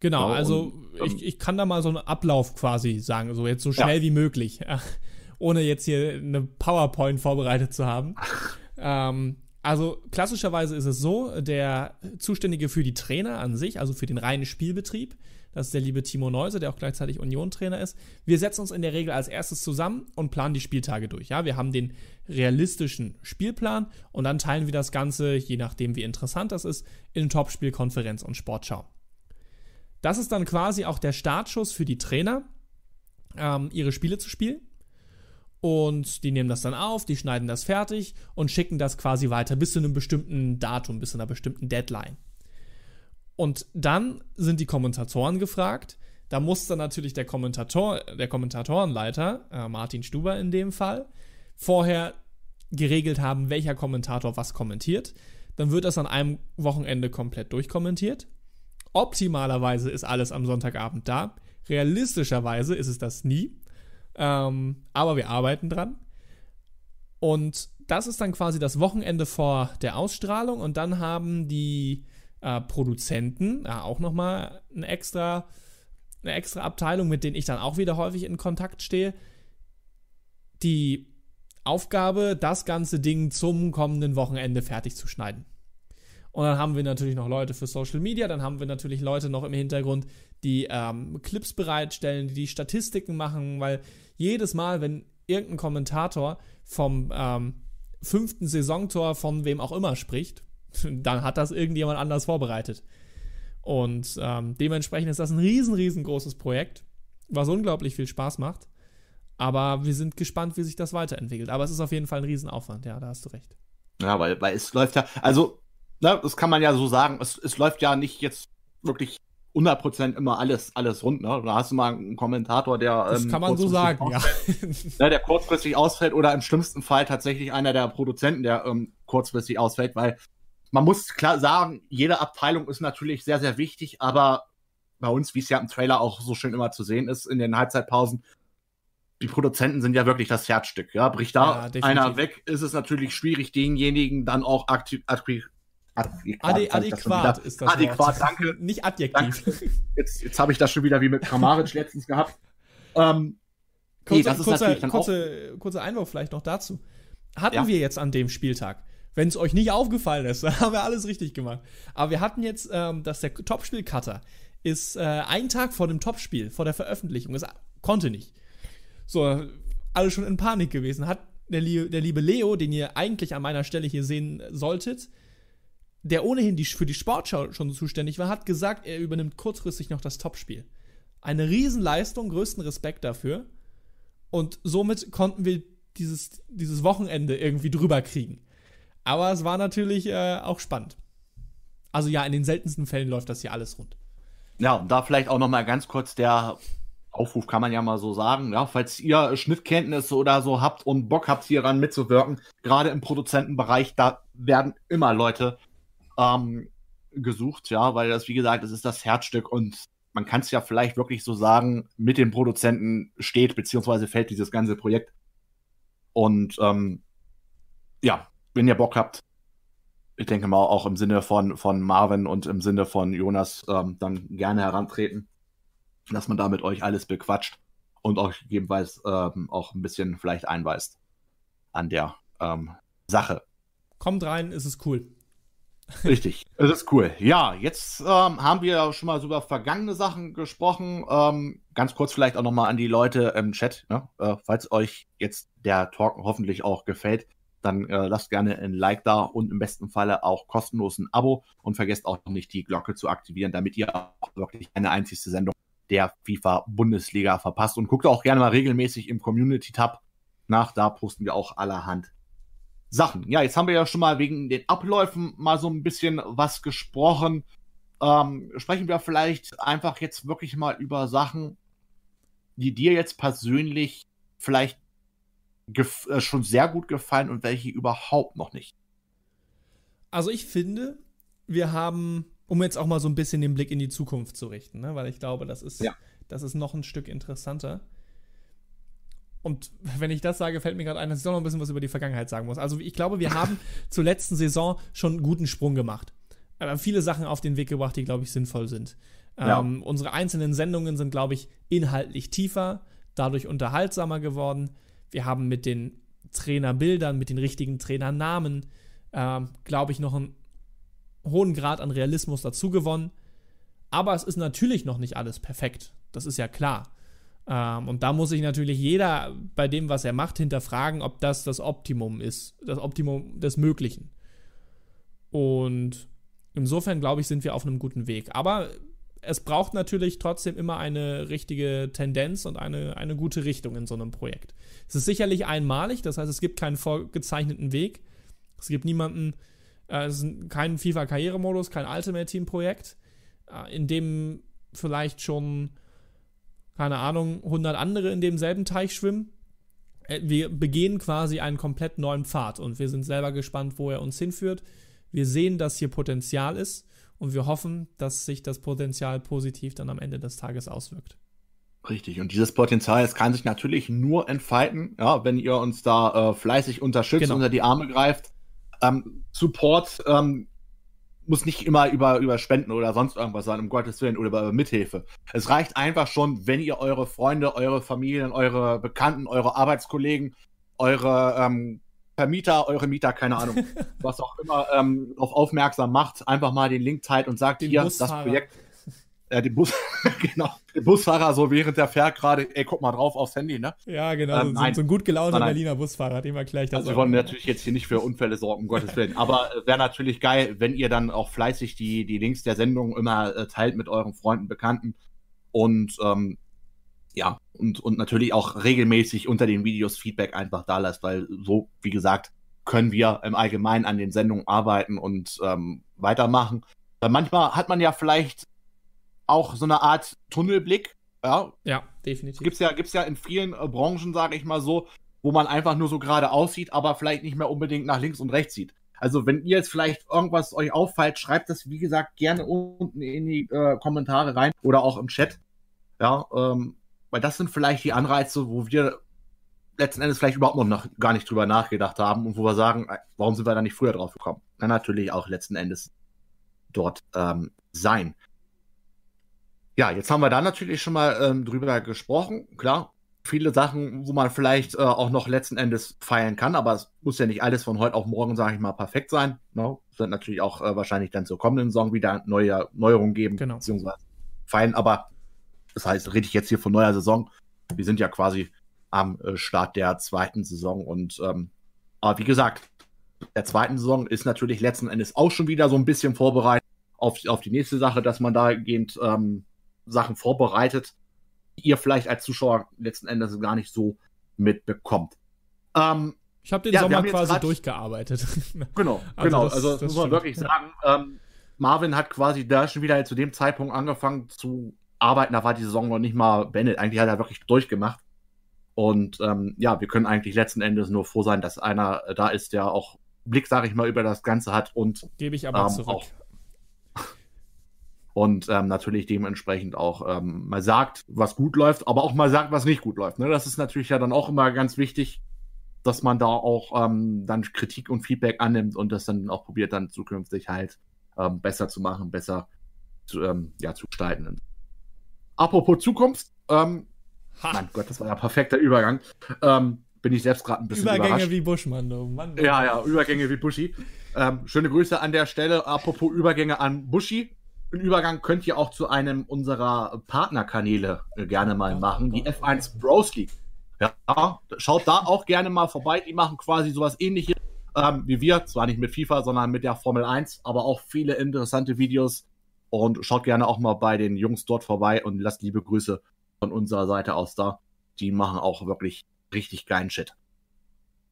Genau, ja, also und, ich, ich kann da mal so einen Ablauf quasi sagen, so jetzt so schnell ja. wie möglich, ohne jetzt hier eine PowerPoint vorbereitet zu haben. ähm, also klassischerweise ist es so, der Zuständige für die Trainer an sich, also für den reinen Spielbetrieb, das ist der liebe Timo Neuse, der auch gleichzeitig Union-Trainer ist. Wir setzen uns in der Regel als erstes zusammen und planen die Spieltage durch. Ja, wir haben den realistischen Spielplan und dann teilen wir das Ganze, je nachdem wie interessant das ist, in Topspiel, Konferenz und Sportschau. Das ist dann quasi auch der Startschuss für die Trainer, ähm, ihre Spiele zu spielen. Und die nehmen das dann auf, die schneiden das fertig und schicken das quasi weiter bis zu einem bestimmten Datum, bis zu einer bestimmten Deadline. Und dann sind die Kommentatoren gefragt. Da muss dann natürlich der Kommentator, der Kommentatorenleiter, äh, Martin Stuber in dem Fall, vorher geregelt haben, welcher Kommentator was kommentiert. dann wird das an einem Wochenende komplett durchkommentiert. Optimalerweise ist alles am Sonntagabend da. Realistischerweise ist es das nie. Ähm, aber wir arbeiten dran. Und das ist dann quasi das Wochenende vor der Ausstrahlung. Und dann haben die äh, Produzenten ja, auch nochmal eine extra, eine extra Abteilung, mit denen ich dann auch wieder häufig in Kontakt stehe. Die Aufgabe, das ganze Ding zum kommenden Wochenende fertig zu schneiden. Und dann haben wir natürlich noch Leute für Social Media, dann haben wir natürlich Leute noch im Hintergrund, die ähm, Clips bereitstellen, die, die Statistiken machen, weil jedes Mal, wenn irgendein Kommentator vom ähm, fünften Saisontor von wem auch immer spricht, dann hat das irgendjemand anders vorbereitet. Und ähm, dementsprechend ist das ein riesen, riesengroßes Projekt, was unglaublich viel Spaß macht. Aber wir sind gespannt, wie sich das weiterentwickelt. Aber es ist auf jeden Fall ein Riesenaufwand, ja, da hast du recht. Ja, weil, weil es läuft ja, also, ne, das kann man ja so sagen, es, es läuft ja nicht jetzt wirklich 100% immer alles, alles rund. Ne? Da hast du mal einen Kommentator, der. Das ähm, kann man so sagen, ja. ne, der kurzfristig ausfällt oder im schlimmsten Fall tatsächlich einer der Produzenten, der ähm, kurzfristig ausfällt, weil man muss klar sagen, jede Abteilung ist natürlich sehr, sehr wichtig, aber bei uns, wie es ja im Trailer auch so schön immer zu sehen ist, in den Halbzeitpausen, die Produzenten sind ja wirklich das Herzstück. Ja, bricht da ja, einer weg, ist es natürlich schwierig, denjenigen dann auch aktiv, aktiv adäquat, adäquat ist das Adäquat, Wort. danke. Nicht adjektiv. Danke. Jetzt, jetzt habe ich das schon wieder wie mit Kramaric letztens gehabt. Ähm, kurze, nee, das kurzer, kurze, kurzer Einwurf vielleicht noch dazu. Hatten ja? wir jetzt an dem Spieltag, wenn es euch nicht aufgefallen ist, dann haben wir alles richtig gemacht. Aber wir hatten jetzt, ähm, dass der Topspiel-Cutter ist äh, ein Tag vor dem Topspiel, vor der Veröffentlichung. Das konnte nicht. So, alle schon in Panik gewesen. Hat der, der liebe Leo, den ihr eigentlich an meiner Stelle hier sehen solltet, der ohnehin die, für die Sportschau schon zuständig war, hat gesagt, er übernimmt kurzfristig noch das Topspiel. Eine Riesenleistung, größten Respekt dafür. Und somit konnten wir dieses, dieses Wochenende irgendwie drüber kriegen. Aber es war natürlich äh, auch spannend. Also ja, in den seltensten Fällen läuft das hier alles rund. Ja, und da vielleicht auch noch mal ganz kurz der Aufruf kann man ja mal so sagen, ja, falls ihr Schnittkenntnisse oder so habt und Bock habt, hieran mitzuwirken, gerade im Produzentenbereich, da werden immer Leute ähm, gesucht, ja, weil das, wie gesagt, das ist das Herzstück und man kann es ja vielleicht wirklich so sagen, mit dem Produzenten steht beziehungsweise fällt dieses ganze Projekt. Und ähm, ja, wenn ihr Bock habt, ich denke mal auch im Sinne von, von Marvin und im Sinne von Jonas, ähm, dann gerne herantreten dass man da mit euch alles bequatscht und euch gegebenenfalls ähm, auch ein bisschen vielleicht einweist an der ähm, Sache. Kommt rein, ist es cool. Richtig, es ist cool. Ja, jetzt ähm, haben wir schon mal über vergangene Sachen gesprochen. Ähm, ganz kurz vielleicht auch nochmal an die Leute im Chat. Ne? Äh, falls euch jetzt der Talk hoffentlich auch gefällt, dann äh, lasst gerne ein Like da und im besten Falle auch kostenlos ein Abo und vergesst auch nicht die Glocke zu aktivieren, damit ihr auch wirklich eine einzige Sendung der FIFA-Bundesliga verpasst. Und guckt auch gerne mal regelmäßig im Community-Tab nach. Da posten wir auch allerhand Sachen. Ja, jetzt haben wir ja schon mal wegen den Abläufen mal so ein bisschen was gesprochen. Ähm, sprechen wir vielleicht einfach jetzt wirklich mal über Sachen, die dir jetzt persönlich vielleicht äh, schon sehr gut gefallen und welche überhaupt noch nicht. Also ich finde, wir haben um jetzt auch mal so ein bisschen den Blick in die Zukunft zu richten, ne? weil ich glaube, das ist, ja. das ist noch ein Stück interessanter. Und wenn ich das sage, fällt mir gerade ein, dass ich auch noch ein bisschen was über die Vergangenheit sagen muss. Also ich glaube, wir haben zur letzten Saison schon einen guten Sprung gemacht. Aber viele Sachen auf den Weg gebracht, die, glaube ich, sinnvoll sind. Ja. Ähm, unsere einzelnen Sendungen sind, glaube ich, inhaltlich tiefer, dadurch unterhaltsamer geworden. Wir haben mit den Trainerbildern, mit den richtigen Trainernamen, ähm, glaube ich, noch einen hohen Grad an Realismus dazu gewonnen. Aber es ist natürlich noch nicht alles perfekt. Das ist ja klar. Ähm, und da muss sich natürlich jeder bei dem, was er macht, hinterfragen, ob das das Optimum ist. Das Optimum des Möglichen. Und insofern, glaube ich, sind wir auf einem guten Weg. Aber es braucht natürlich trotzdem immer eine richtige Tendenz und eine, eine gute Richtung in so einem Projekt. Es ist sicherlich einmalig, das heißt, es gibt keinen vorgezeichneten Weg. Es gibt niemanden, äh, es ist kein FIFA-Karrieremodus, kein Ultimate-Team-Projekt, äh, in dem vielleicht schon, keine Ahnung, 100 andere in demselben Teich schwimmen. Äh, wir begehen quasi einen komplett neuen Pfad und wir sind selber gespannt, wo er uns hinführt. wir sehen, dass hier Potenzial ist und wir hoffen, dass sich das Potenzial positiv dann am Ende des Tages auswirkt. Richtig, und dieses Potenzial, es kann sich natürlich nur entfalten, ja, wenn ihr uns da äh, fleißig unterstützt, genau. unter die Arme greift. Ähm, Support ähm, muss nicht immer über, über Spenden oder sonst irgendwas sein, um Gottes Willen, oder über Mithilfe. Es reicht einfach schon, wenn ihr eure Freunde, eure Familien, eure Bekannten, eure Arbeitskollegen, eure ähm, Vermieter, eure Mieter, keine Ahnung, was auch immer, ähm, auf aufmerksam macht, einfach mal den Link teilt und sagt, den hier, Busfahrer. das Projekt äh, den Bus, genau, den Busfahrer so während der fährt gerade, ey, guck mal drauf aufs Handy, ne? Ja, genau, ähm, so, so, ein gut gelaunter nein, nein. Berliner Busfahrer, dem erkläre ich das. Also wir wollen natürlich jetzt hier nicht für Unfälle sorgen, um Gottes Willen. Aber äh, wäre natürlich geil, wenn ihr dann auch fleißig die, die Links der Sendung immer äh, teilt mit euren Freunden, Bekannten und ähm, ja, und, und natürlich auch regelmäßig unter den Videos Feedback einfach da lasst, weil so, wie gesagt, können wir im Allgemeinen an den Sendungen arbeiten und ähm, weitermachen. Weil manchmal hat man ja vielleicht auch so eine Art Tunnelblick. Ja, ja definitiv. Gibt's ja, gibt's ja in vielen äh, Branchen, sage ich mal so, wo man einfach nur so gerade aussieht, aber vielleicht nicht mehr unbedingt nach links und rechts sieht. Also wenn ihr jetzt vielleicht irgendwas euch auffällt, schreibt das, wie gesagt, gerne unten in die äh, Kommentare rein oder auch im Chat. Ja, ähm, weil das sind vielleicht die Anreize, wo wir letzten Endes vielleicht überhaupt noch gar nicht drüber nachgedacht haben und wo wir sagen, äh, warum sind wir da nicht früher drauf gekommen? Kann natürlich auch letzten Endes dort ähm, sein. Ja, jetzt haben wir da natürlich schon mal ähm, drüber gesprochen. Klar, viele Sachen, wo man vielleicht äh, auch noch letzten Endes feiern kann, aber es muss ja nicht alles von heute auf morgen, sage ich mal, perfekt sein. No? Ne? Es wird natürlich auch äh, wahrscheinlich dann zur kommenden Saison wieder neue Neuerungen geben, genau. beziehungsweise feiern, aber das heißt, rede ich jetzt hier von neuer Saison. Wir sind ja quasi am äh, Start der zweiten Saison und ähm, aber wie gesagt, der zweiten Saison ist natürlich letzten Endes auch schon wieder so ein bisschen vorbereitet auf, auf die nächste Sache, dass man dahingehend ähm, Sachen vorbereitet, die ihr vielleicht als Zuschauer letzten Endes gar nicht so mitbekommt. Ähm, ich habe den ja, Sommer quasi durchgearbeitet. Genau, also genau. Das, also das muss man wirklich sagen. Ähm, Marvin hat quasi da schon wieder zu dem Zeitpunkt angefangen zu arbeiten. Da war die Saison noch nicht mal beendet. Eigentlich hat er wirklich durchgemacht. Und ähm, ja, wir können eigentlich letzten Endes nur froh sein, dass einer da ist, der auch Blick, sage ich mal, über das Ganze hat und gebe ich aber ähm, zurück. Auch, und ähm, natürlich dementsprechend auch ähm, mal sagt, was gut läuft, aber auch mal sagt, was nicht gut läuft. Ne? Das ist natürlich ja dann auch immer ganz wichtig, dass man da auch ähm, dann Kritik und Feedback annimmt und das dann auch probiert, dann zukünftig halt ähm, besser zu machen, besser zu, ähm, ja, zu gestalten. Apropos Zukunft, ähm, mein Gott, das war ja ein perfekter Übergang. Ähm, bin ich selbst gerade ein bisschen Übergänge überrascht. wie Buschmann, oh Mann. Oh. Ja, ja, Übergänge wie Buschi. Ähm, schöne Grüße an der Stelle. Apropos Übergänge an Buschi einen Übergang könnt ihr auch zu einem unserer Partnerkanäle äh, gerne mal machen, die F1 Bros League. Ja, schaut da auch gerne mal vorbei. Die machen quasi sowas ähnliches ähm, wie wir, zwar nicht mit FIFA, sondern mit der Formel 1, aber auch viele interessante Videos. Und schaut gerne auch mal bei den Jungs dort vorbei und lasst liebe Grüße von unserer Seite aus da. Die machen auch wirklich richtig geilen Shit.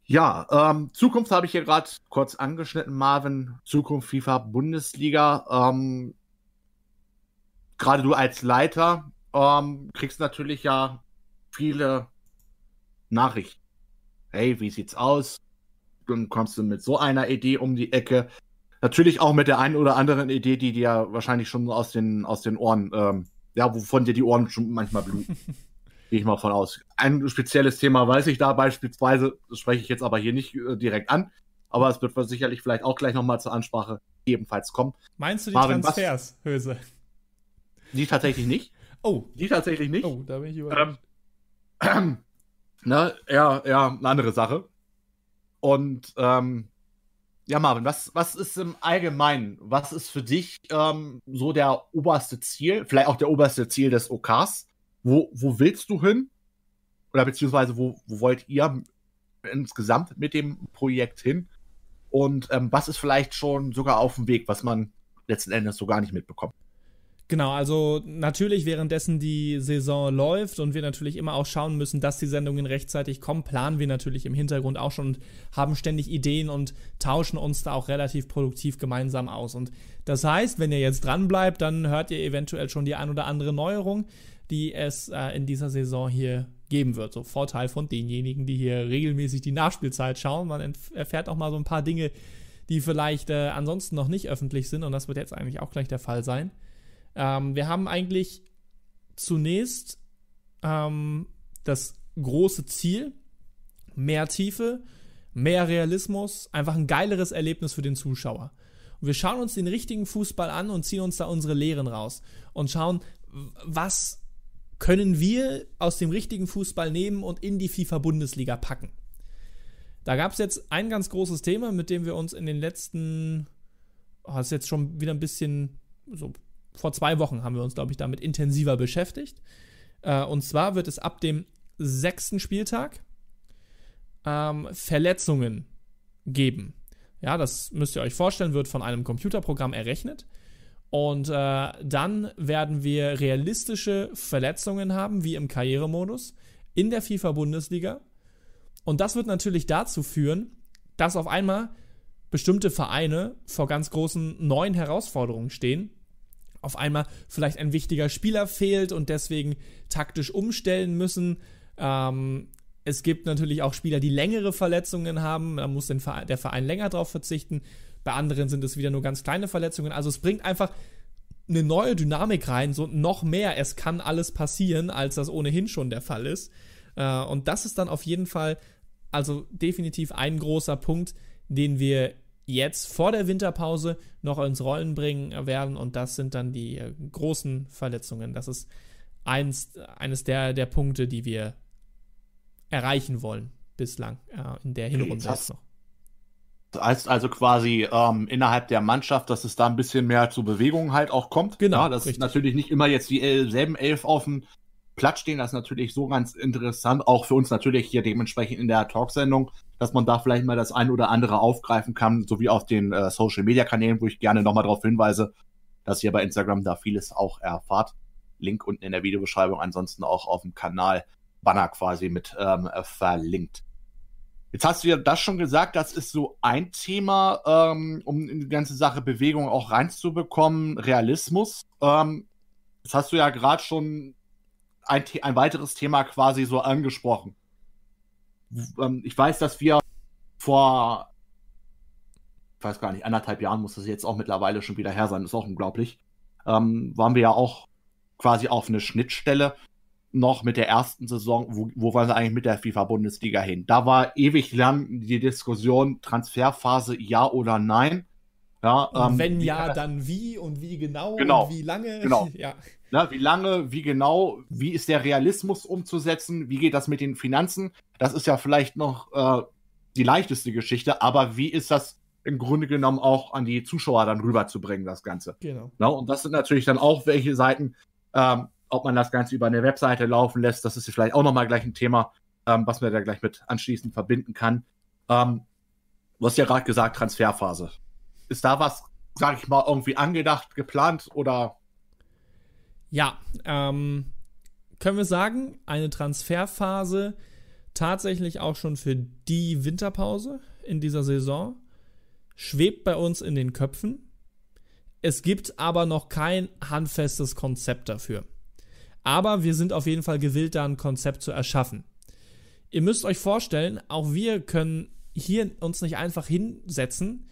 Ja, ähm, Zukunft habe ich hier gerade kurz angeschnitten, Marvin. Zukunft FIFA Bundesliga. Ähm, gerade du als Leiter ähm, kriegst natürlich ja viele Nachrichten. Hey, wie sieht's aus? Dann kommst du mit so einer Idee um die Ecke. Natürlich auch mit der einen oder anderen Idee, die dir wahrscheinlich schon aus den, aus den Ohren, ähm, ja, wovon dir die Ohren schon manchmal bluten. Gehe ich mal von aus. Ein spezielles Thema weiß ich da beispielsweise, das spreche ich jetzt aber hier nicht äh, direkt an, aber es wird sicherlich vielleicht auch gleich nochmal zur Ansprache ebenfalls kommen. Meinst du die Marvin, Transfers, was, Höse? Die tatsächlich nicht. Oh. Die tatsächlich nicht. Oh, da bin ich überrascht. Ähm, na, ja, ja, eine andere Sache. Und ähm, ja, Marvin, was, was ist im Allgemeinen, was ist für dich ähm, so der oberste Ziel, vielleicht auch der oberste Ziel des OKs? Wo, wo willst du hin? Oder beziehungsweise wo, wo wollt ihr insgesamt mit dem Projekt hin? Und ähm, was ist vielleicht schon sogar auf dem Weg, was man letzten Endes so gar nicht mitbekommt? Genau, also natürlich währenddessen die Saison läuft und wir natürlich immer auch schauen müssen, dass die Sendungen rechtzeitig kommen, planen wir natürlich im Hintergrund auch schon und haben ständig Ideen und tauschen uns da auch relativ produktiv gemeinsam aus. Und das heißt, wenn ihr jetzt dran bleibt, dann hört ihr eventuell schon die ein oder andere Neuerung, die es äh, in dieser Saison hier geben wird. So Vorteil von denjenigen, die hier regelmäßig die Nachspielzeit schauen. Man erfährt auch mal so ein paar Dinge, die vielleicht äh, ansonsten noch nicht öffentlich sind. Und das wird jetzt eigentlich auch gleich der Fall sein. Ähm, wir haben eigentlich zunächst ähm, das große Ziel, mehr Tiefe, mehr Realismus, einfach ein geileres Erlebnis für den Zuschauer. Und wir schauen uns den richtigen Fußball an und ziehen uns da unsere Lehren raus und schauen, was können wir aus dem richtigen Fußball nehmen und in die FIFA-Bundesliga packen. Da gab es jetzt ein ganz großes Thema, mit dem wir uns in den letzten, oh, das ist jetzt schon wieder ein bisschen, so vor zwei Wochen haben wir uns, glaube ich, damit intensiver beschäftigt. Äh, und zwar wird es ab dem sechsten Spieltag ähm, Verletzungen geben. Ja, das müsst ihr euch vorstellen, wird von einem Computerprogramm errechnet. Und äh, dann werden wir realistische Verletzungen haben, wie im Karrieremodus, in der FIFA-Bundesliga. Und das wird natürlich dazu führen, dass auf einmal bestimmte Vereine vor ganz großen neuen Herausforderungen stehen. Auf einmal vielleicht ein wichtiger Spieler fehlt und deswegen taktisch umstellen müssen. Ähm, es gibt natürlich auch Spieler, die längere Verletzungen haben. Da muss Verein, der Verein länger drauf verzichten. Bei anderen sind es wieder nur ganz kleine Verletzungen. Also es bringt einfach eine neue Dynamik rein, so noch mehr. Es kann alles passieren, als das ohnehin schon der Fall ist. Äh, und das ist dann auf jeden Fall, also definitiv ein großer Punkt, den wir jetzt vor der Winterpause noch ins Rollen bringen werden. Und das sind dann die äh, großen Verletzungen. Das ist eins, eines der, der Punkte, die wir erreichen wollen bislang äh, in der Hinrunde jetzt noch. Das heißt also quasi ähm, innerhalb der Mannschaft, dass es da ein bisschen mehr zu Bewegungen halt auch kommt. Genau. Ja, dass richtig. natürlich nicht immer jetzt dieselben elf auf dem Platz stehen. Das ist natürlich so ganz interessant, auch für uns natürlich hier dementsprechend in der Talksendung, dass man da vielleicht mal das ein oder andere aufgreifen kann, sowie auf den äh, Social Media Kanälen, wo ich gerne nochmal darauf hinweise, dass ihr bei Instagram da vieles auch erfahrt. Link unten in der Videobeschreibung, ansonsten auch auf dem Kanal Banner quasi mit ähm, verlinkt. Jetzt hast du ja das schon gesagt, das ist so ein Thema, ähm, um in die ganze Sache Bewegung auch reinzubekommen, Realismus. Ähm, das hast du ja gerade schon ein, ein weiteres Thema quasi so angesprochen. Ähm, ich weiß, dass wir vor, ich weiß gar nicht, anderthalb Jahren muss das jetzt auch mittlerweile schon wieder her sein, ist auch unglaublich, ähm, waren wir ja auch quasi auf eine Schnittstelle noch mit der ersten Saison, wo, wo waren sie eigentlich mit der FIFA-Bundesliga hin? Da war ewig lang die Diskussion, Transferphase ja oder nein. Ja, ähm, wenn ja, dann wie und wie genau, genau und wie lange? Genau. Ja. Na, wie lange, wie genau, wie ist der Realismus umzusetzen? Wie geht das mit den Finanzen? Das ist ja vielleicht noch äh, die leichteste Geschichte, aber wie ist das im Grunde genommen auch an die Zuschauer dann rüberzubringen, das Ganze? Genau. Na, und das sind natürlich dann auch welche Seiten, ähm, ob man das Ganze über eine Webseite laufen lässt, das ist vielleicht auch nochmal gleich ein Thema, ähm, was man da gleich mit anschließend verbinden kann. Ähm, du hast ja gerade gesagt, Transferphase. Ist da was, sag ich mal, irgendwie angedacht, geplant oder? Ja, ähm, können wir sagen, eine Transferphase tatsächlich auch schon für die Winterpause in dieser Saison schwebt bei uns in den Köpfen. Es gibt aber noch kein handfestes Konzept dafür. Aber wir sind auf jeden Fall gewillt, da ein Konzept zu erschaffen. Ihr müsst euch vorstellen, auch wir können hier uns nicht einfach hinsetzen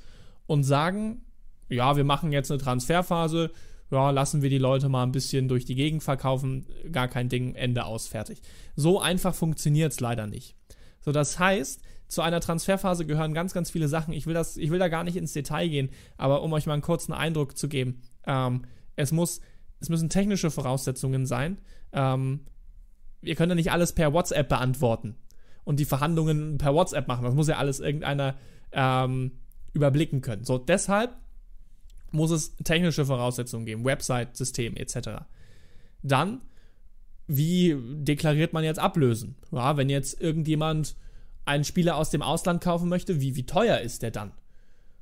und sagen, ja, wir machen jetzt eine Transferphase, ja, lassen wir die Leute mal ein bisschen durch die Gegend verkaufen, gar kein Ding, Ende aus, fertig. So einfach funktioniert es leider nicht. So, das heißt, zu einer Transferphase gehören ganz, ganz viele Sachen. Ich will, das, ich will da gar nicht ins Detail gehen, aber um euch mal einen kurzen Eindruck zu geben, ähm, es muss es müssen technische Voraussetzungen sein. Ähm, ihr könnt ja nicht alles per WhatsApp beantworten und die Verhandlungen per WhatsApp machen. Das muss ja alles irgendeiner ähm, überblicken können. So, deshalb muss es technische Voraussetzungen geben, Website, System etc. Dann, wie deklariert man jetzt Ablösen? Ja, wenn jetzt irgendjemand einen Spieler aus dem Ausland kaufen möchte, wie, wie teuer ist der dann?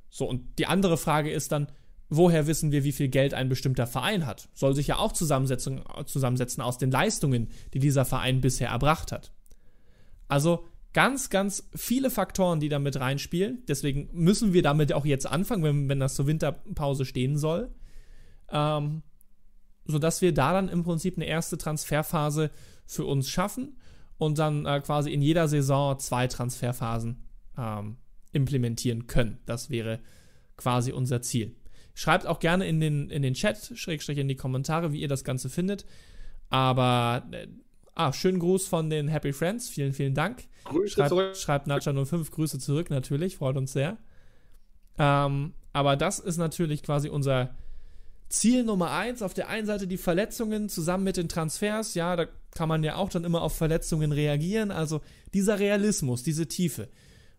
So, und die andere Frage ist dann, woher wissen wir, wie viel Geld ein bestimmter Verein hat? Soll sich ja auch zusammensetzen aus den Leistungen, die dieser Verein bisher erbracht hat. Also ganz, ganz viele Faktoren, die da mit reinspielen. Deswegen müssen wir damit auch jetzt anfangen, wenn, wenn das zur Winterpause stehen soll. Ähm, sodass wir da dann im Prinzip eine erste Transferphase für uns schaffen und dann äh, quasi in jeder Saison zwei Transferphasen ähm, implementieren können. Das wäre quasi unser Ziel. Schreibt auch gerne in den, in den Chat, Schrägstrich in die Kommentare, wie ihr das Ganze findet. Aber, äh, ah, schönen Gruß von den Happy Friends. Vielen, vielen Dank. Grüße schreibt, zurück. Schreibt Nacha05 Grüße zurück, natürlich. Freut uns sehr. Ähm, aber das ist natürlich quasi unser Ziel Nummer eins. Auf der einen Seite die Verletzungen zusammen mit den Transfers. Ja, da kann man ja auch dann immer auf Verletzungen reagieren. Also dieser Realismus, diese Tiefe.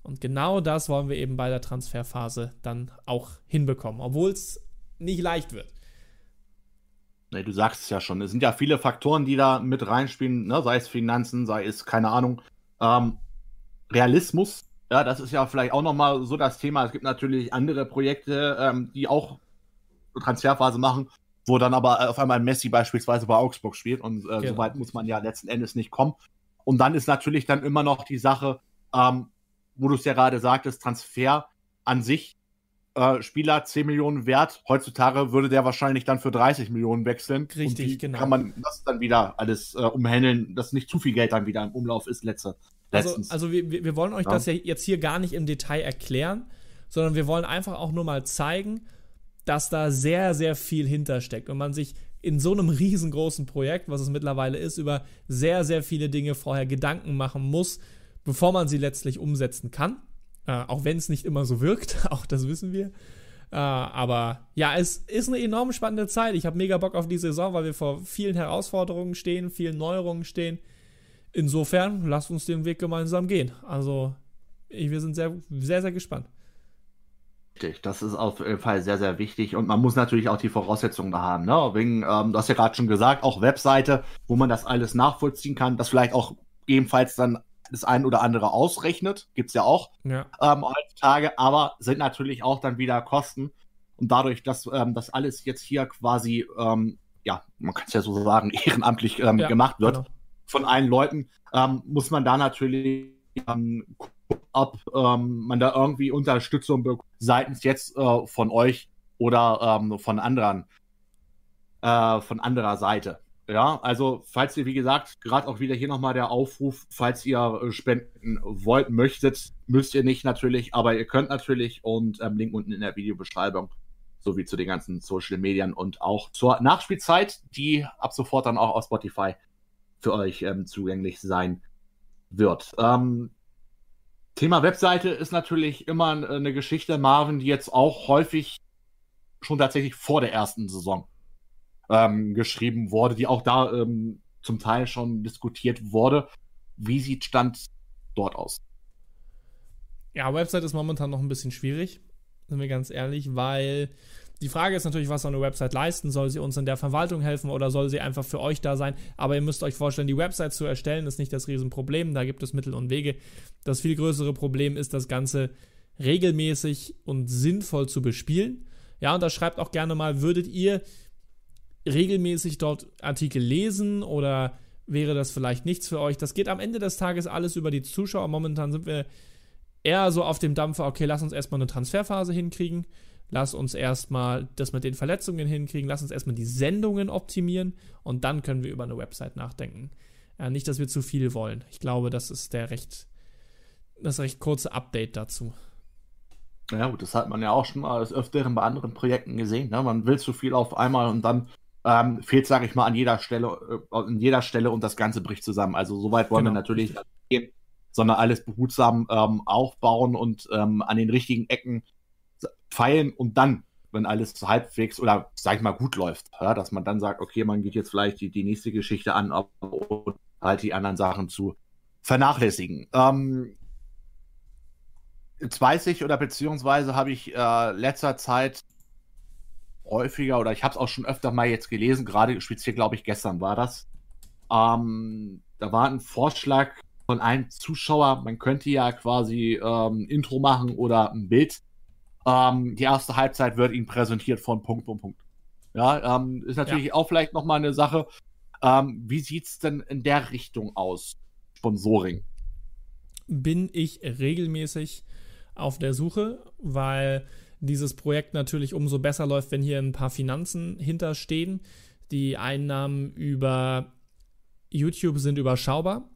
Und genau das wollen wir eben bei der Transferphase dann auch hinbekommen, obwohl es nicht leicht wird. Nee, du sagst es ja schon. Es sind ja viele Faktoren, die da mit reinspielen, ne? sei es Finanzen, sei es, keine Ahnung, ähm, Realismus. Ja, das ist ja vielleicht auch nochmal so das Thema. Es gibt natürlich andere Projekte, ähm, die auch Transferphase machen, wo dann aber auf einmal Messi beispielsweise bei Augsburg spielt und äh, genau. so weit muss man ja letzten Endes nicht kommen. Und dann ist natürlich dann immer noch die Sache, ähm, wo du es ja gerade sagtest, Transfer an sich, äh, Spieler 10 Millionen wert. Heutzutage würde der wahrscheinlich dann für 30 Millionen wechseln. Richtig, genau. Kann man das dann wieder alles äh, umhändeln, dass nicht zu viel Geld dann wieder im Umlauf ist, letzte, Also, also wir, wir wollen euch ja. das ja jetzt hier gar nicht im Detail erklären, sondern wir wollen einfach auch nur mal zeigen, dass da sehr, sehr viel hintersteckt und man sich in so einem riesengroßen Projekt, was es mittlerweile ist, über sehr, sehr viele Dinge vorher Gedanken machen muss, bevor man sie letztlich umsetzen kann. Äh, auch wenn es nicht immer so wirkt, auch das wissen wir. Äh, aber ja, es ist eine enorm spannende Zeit. Ich habe mega Bock auf die Saison, weil wir vor vielen Herausforderungen stehen, vielen Neuerungen stehen. Insofern, lasst uns den Weg gemeinsam gehen. Also, wir sind sehr, sehr, sehr gespannt. Richtig, das ist auf jeden Fall sehr, sehr wichtig und man muss natürlich auch die Voraussetzungen da haben. Ne? Wegen, ähm, du hast ja gerade schon gesagt, auch Webseite, wo man das alles nachvollziehen kann, das vielleicht auch ebenfalls dann das ein oder andere ausrechnet, gibt es ja auch ja. Ähm, heutzutage, aber sind natürlich auch dann wieder Kosten. Und dadurch, dass ähm, das alles jetzt hier quasi, ähm, ja, man kann es ja so sagen, ehrenamtlich ähm, ja, gemacht wird genau. von allen Leuten, ähm, muss man da natürlich ähm, gucken, ob man da irgendwie Unterstützung bekommt, seitens jetzt äh, von euch oder von anderen, äh, von anderer Seite. Ja, also falls ihr, wie gesagt, gerade auch wieder hier nochmal der Aufruf, falls ihr äh, spenden wollt, möchtet, müsst ihr nicht natürlich, aber ihr könnt natürlich und ähm, Link unten in der Videobeschreibung sowie zu den ganzen Social Medien und auch zur Nachspielzeit, die ab sofort dann auch auf Spotify für euch ähm, zugänglich sein wird. Ähm, Thema Webseite ist natürlich immer eine Geschichte, Marvin, die jetzt auch häufig schon tatsächlich vor der ersten Saison ähm, geschrieben wurde, die auch da ähm, zum Teil schon diskutiert wurde. Wie sieht Stand dort aus? Ja, Website ist momentan noch ein bisschen schwierig, sind wir ganz ehrlich, weil die Frage ist natürlich, was soll eine Website leisten? Soll sie uns in der Verwaltung helfen oder soll sie einfach für euch da sein? Aber ihr müsst euch vorstellen, die Website zu erstellen ist nicht das Riesenproblem. Da gibt es Mittel und Wege. Das viel größere Problem ist, das Ganze regelmäßig und sinnvoll zu bespielen. Ja, und da schreibt auch gerne mal, würdet ihr regelmäßig dort Artikel lesen oder wäre das vielleicht nichts für euch? Das geht am Ende des Tages alles über die Zuschauer. Momentan sind wir eher so auf dem Dampfer, okay, lass uns erstmal eine Transferphase hinkriegen. Lass uns erstmal das mit den Verletzungen hinkriegen. Lass uns erstmal die Sendungen optimieren und dann können wir über eine Website nachdenken. Äh, nicht, dass wir zu viel wollen. Ich glaube, das ist der recht, das recht kurze Update dazu. Ja, gut, das hat man ja auch schon mal des Öfteren bei anderen Projekten gesehen. Ne? Man will zu viel auf einmal und dann ähm, fehlt, sage ich mal, an jeder Stelle, äh, an jeder Stelle und das Ganze bricht zusammen. Also soweit wollen genau. wir natürlich nicht gehen, sondern alles behutsam ähm, aufbauen und ähm, an den richtigen Ecken feilen und dann, wenn alles halbwegs oder sag ich mal gut läuft, ja, dass man dann sagt, okay, man geht jetzt vielleicht die, die nächste Geschichte an und halt die anderen Sachen zu vernachlässigen. Ähm, jetzt weiß ich oder beziehungsweise habe ich äh, letzter Zeit häufiger oder ich habe es auch schon öfter mal jetzt gelesen, gerade speziell, glaube ich, gestern war das. Ähm, da war ein Vorschlag von einem Zuschauer, man könnte ja quasi ähm, Intro machen oder ein Bild. Ähm, die erste Halbzeit wird Ihnen präsentiert von Punkt, Punkt, Punkt. Ja, ähm, ist natürlich ja. auch vielleicht nochmal eine Sache. Ähm, wie sieht es denn in der Richtung aus? Sponsoring. Bin ich regelmäßig auf der Suche, weil dieses Projekt natürlich umso besser läuft, wenn hier ein paar Finanzen hinterstehen. Die Einnahmen über YouTube sind überschaubar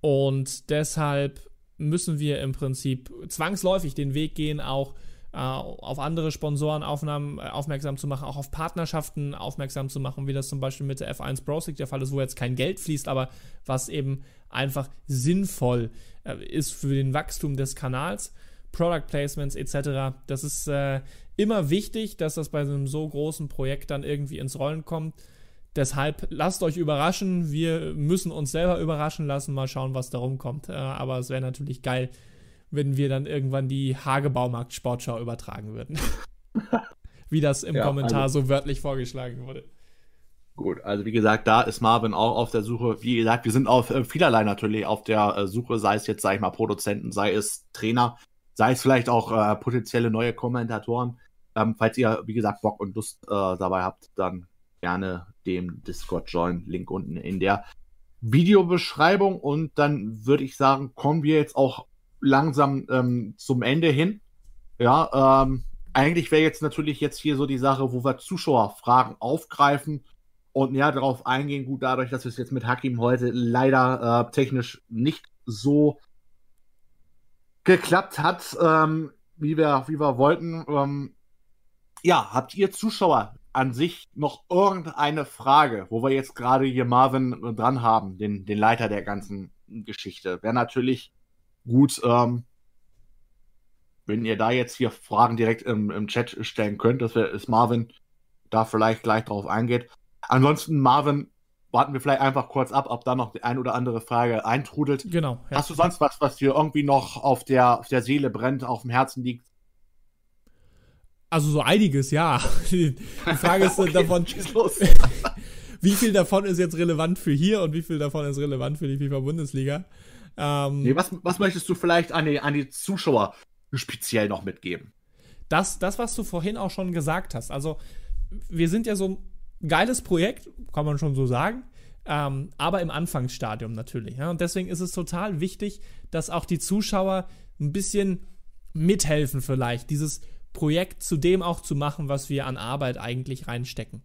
und deshalb müssen wir im Prinzip zwangsläufig den Weg gehen, auch äh, auf andere Sponsorenaufnahmen aufmerksam zu machen, auch auf Partnerschaften aufmerksam zu machen, wie das zum Beispiel mit der F1 Pro der Fall ist, wo jetzt kein Geld fließt, aber was eben einfach sinnvoll äh, ist für den Wachstum des Kanals. Product Placements etc. Das ist äh, immer wichtig, dass das bei so einem so großen Projekt dann irgendwie ins Rollen kommt. Deshalb lasst euch überraschen. Wir müssen uns selber überraschen lassen. Mal schauen, was da rumkommt. Äh, aber es wäre natürlich geil, wenn wir dann irgendwann die Hagebaumarkt Sportschau übertragen würden. wie das im ja, Kommentar also, so wörtlich vorgeschlagen wurde. Gut, also wie gesagt, da ist Marvin auch auf der Suche. Wie gesagt, wir sind auf äh, vielerlei natürlich auf der äh, Suche, sei es jetzt, sag ich mal, Produzenten, sei es Trainer, sei es vielleicht auch äh, potenzielle neue Kommentatoren. Ähm, falls ihr, wie gesagt, Bock und Lust äh, dabei habt, dann gerne dem Discord join. Link unten in der Videobeschreibung. Und dann würde ich sagen, kommen wir jetzt auch langsam ähm, zum Ende hin. Ja, ähm, eigentlich wäre jetzt natürlich jetzt hier so die Sache, wo wir Zuschauerfragen aufgreifen und näher darauf eingehen. Gut, dadurch, dass es jetzt mit Hakim heute leider äh, technisch nicht so geklappt hat, ähm, wie, wir, wie wir wollten. Ähm, ja, habt ihr Zuschauer an sich noch irgendeine Frage, wo wir jetzt gerade hier Marvin dran haben, den, den Leiter der ganzen Geschichte? Wäre natürlich gut, ähm, wenn ihr da jetzt hier Fragen direkt im, im Chat stellen könnt, dass wir, ist Marvin da vielleicht gleich drauf eingeht. Ansonsten, Marvin, warten wir vielleicht einfach kurz ab, ob da noch die ein oder andere Frage eintrudelt. Genau. Ja. Hast du sonst was, was dir irgendwie noch auf der, auf der Seele brennt, auf dem Herzen liegt? Also so einiges, ja. Die Frage ist okay, davon, wie viel davon ist jetzt relevant für hier und wie viel davon ist relevant für die FIFA-Bundesliga? Ähm, nee, was, was möchtest du vielleicht an die, an die Zuschauer speziell noch mitgeben? Das, das, was du vorhin auch schon gesagt hast. Also, wir sind ja so geiles Projekt, kann man schon so sagen. Ähm, aber im Anfangsstadium natürlich. Ja? Und deswegen ist es total wichtig, dass auch die Zuschauer ein bisschen mithelfen, vielleicht, dieses Projekt zu dem auch zu machen, was wir an Arbeit eigentlich reinstecken.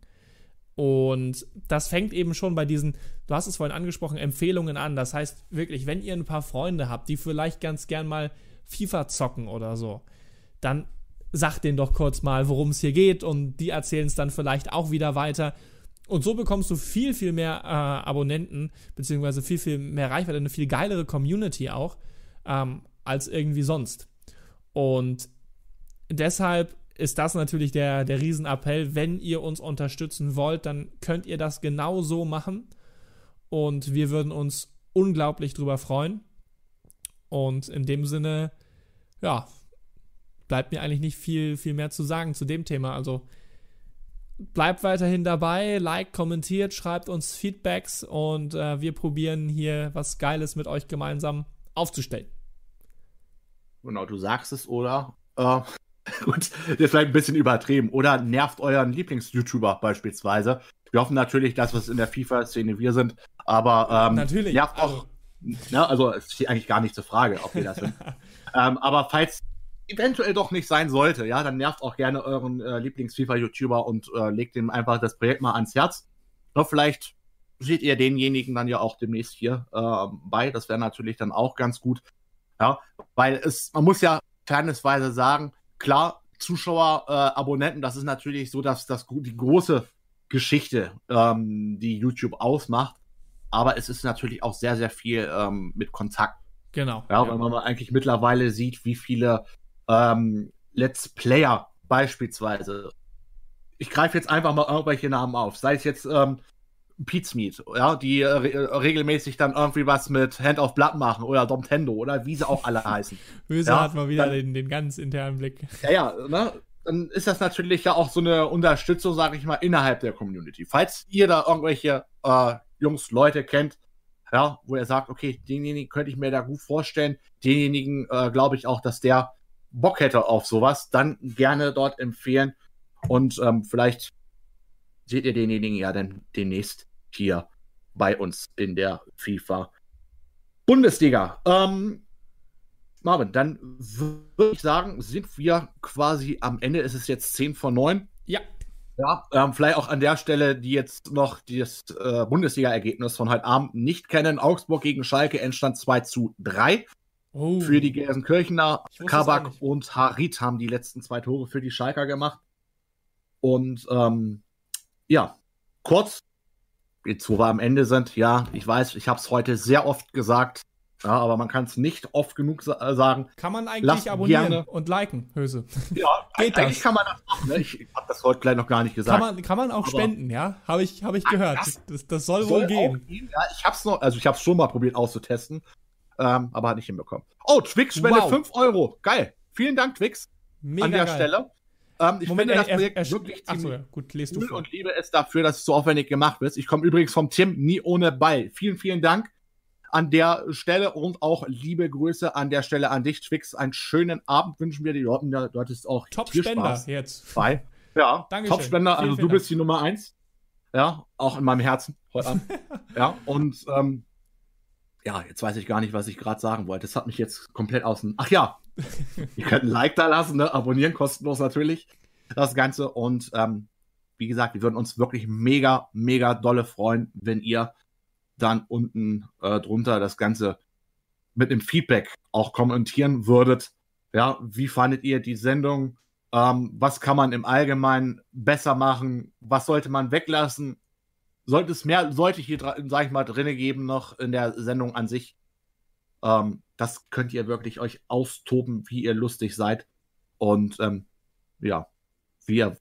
Und das fängt eben schon bei diesen, du hast es vorhin angesprochen, Empfehlungen an. Das heißt wirklich, wenn ihr ein paar Freunde habt, die vielleicht ganz gern mal FIFA zocken oder so, dann sagt denen doch kurz mal, worum es hier geht und die erzählen es dann vielleicht auch wieder weiter. Und so bekommst du viel, viel mehr äh, Abonnenten, beziehungsweise viel, viel mehr Reichweite, eine viel geilere Community auch, ähm, als irgendwie sonst. Und deshalb ist das natürlich der, der Riesenappell. Wenn ihr uns unterstützen wollt, dann könnt ihr das genau so machen. Und wir würden uns unglaublich drüber freuen. Und in dem Sinne, ja, bleibt mir eigentlich nicht viel, viel mehr zu sagen zu dem Thema. Also bleibt weiterhin dabei, like, kommentiert, schreibt uns Feedbacks und äh, wir probieren hier was Geiles mit euch gemeinsam aufzustellen. Genau, du sagst es, oder? Äh, Gut, das ist vielleicht ein bisschen übertrieben. Oder nervt euren Lieblings-YouTuber beispielsweise. Wir hoffen natürlich, dass wir in der FIFA-Szene wir sind, aber ähm, natürlich. nervt auch. Also, ne, also es steht eigentlich gar nicht zur Frage, ob wir das sind. ähm, aber falls eventuell doch nicht sein sollte, ja, dann nervt auch gerne euren äh, Lieblings-FIFA-YouTuber und äh, legt ihm einfach das Projekt mal ans Herz. Oder vielleicht seht ihr denjenigen dann ja auch demnächst hier äh, bei. Das wäre natürlich dann auch ganz gut. Ja, weil es, man muss ja fairnessweise sagen, klar, Zuschauer, äh, Abonnenten, das ist natürlich so, dass das die große Geschichte, ähm, die YouTube ausmacht. Aber es ist natürlich auch sehr, sehr viel ähm, mit Kontakt. Genau. Ja, ja, wenn man eigentlich mittlerweile sieht, wie viele ähm, Let's Player beispielsweise. Ich greife jetzt einfach mal irgendwelche Namen auf. Sei es jetzt ähm, Pizmeet, ja, die äh, äh, regelmäßig dann irgendwie was mit Hand of Blood machen oder Domtendo oder wie sie auch alle heißen. Böse ja, hat mal wieder dann, den, den ganz internen Blick. Ja, ja, ne? Dann ist das natürlich ja auch so eine Unterstützung, sage ich mal, innerhalb der Community. Falls ihr da irgendwelche äh, Jungs, Leute kennt, ja, wo ihr sagt, okay, denjenigen könnte ich mir da gut vorstellen, denjenigen äh, glaube ich auch, dass der Bock hätte auf sowas, dann gerne dort empfehlen und ähm, vielleicht seht ihr denjenigen ja dann demnächst hier bei uns in der FIFA Bundesliga. Ähm, Marvin, dann würde ich sagen, sind wir quasi am Ende. Es ist jetzt 10 von 9. Ja. Ja, ähm, vielleicht auch an der Stelle, die jetzt noch das äh, Bundesliga-Ergebnis von heute Abend nicht kennen. Augsburg gegen Schalke, Endstand 2 zu 3. Oh. Für die Gelsenkirchener, Kabak und Harit haben die letzten zwei Tore für die Schalker gemacht. Und ähm, ja, kurz, jetzt wo wir am Ende sind, ja, ich weiß, ich habe es heute sehr oft gesagt, ja, aber man kann es nicht oft genug sa äh, sagen. Kann man eigentlich Lasst abonnieren gerne. und liken, Höse? Ja, Geht eigentlich das? kann man das machen. Ne? Ich habe das heute gleich noch gar nicht gesagt. Kann man, kann man auch aber spenden, ja? Habe ich, hab ich gehört. Das, das, das soll, soll, wohl gehen. gehen. Ja, ich habe es noch, also ich habe es schon mal probiert auszutesten, ähm, aber hat nicht hinbekommen. Oh, Twix spendet wow. 5 Euro. Geil. Vielen Dank, Twix. Mega an der geil. Stelle. Ähm, ich Moment, finde das Projekt er, er, wirklich ziemlich so, ja. gut, lest cool und liebe es dafür, dass es so aufwendig gemacht wird. Ich komme übrigens vom Tim nie ohne Ball. Vielen, vielen Dank an der Stelle und auch liebe Grüße an der Stelle an dich, Twix. Einen schönen Abend wünschen wir dir. Du hattest auch Top-Spender jetzt. Bei. Ja, Top-Spender. Also du bist die Nummer eins. Ja, auch in meinem Herzen heute Abend. ja, und ähm, ja, jetzt weiß ich gar nicht, was ich gerade sagen wollte. Das hat mich jetzt komplett außen. Ach ja, ihr könnt ein Like da lassen, ne? abonnieren kostenlos natürlich das Ganze. Und ähm, wie gesagt, wir würden uns wirklich mega, mega dolle freuen, wenn ihr dann unten äh, drunter das Ganze mit dem Feedback auch kommentieren würdet. Ja, wie fandet ihr die Sendung? Ähm, was kann man im Allgemeinen besser machen? Was sollte man weglassen? Sollte es mehr, sollte hier, sag ich mal, drinne geben noch in der Sendung an sich? Ähm, das könnt ihr wirklich euch austoben, wie ihr lustig seid. Und ähm, ja, wie ihr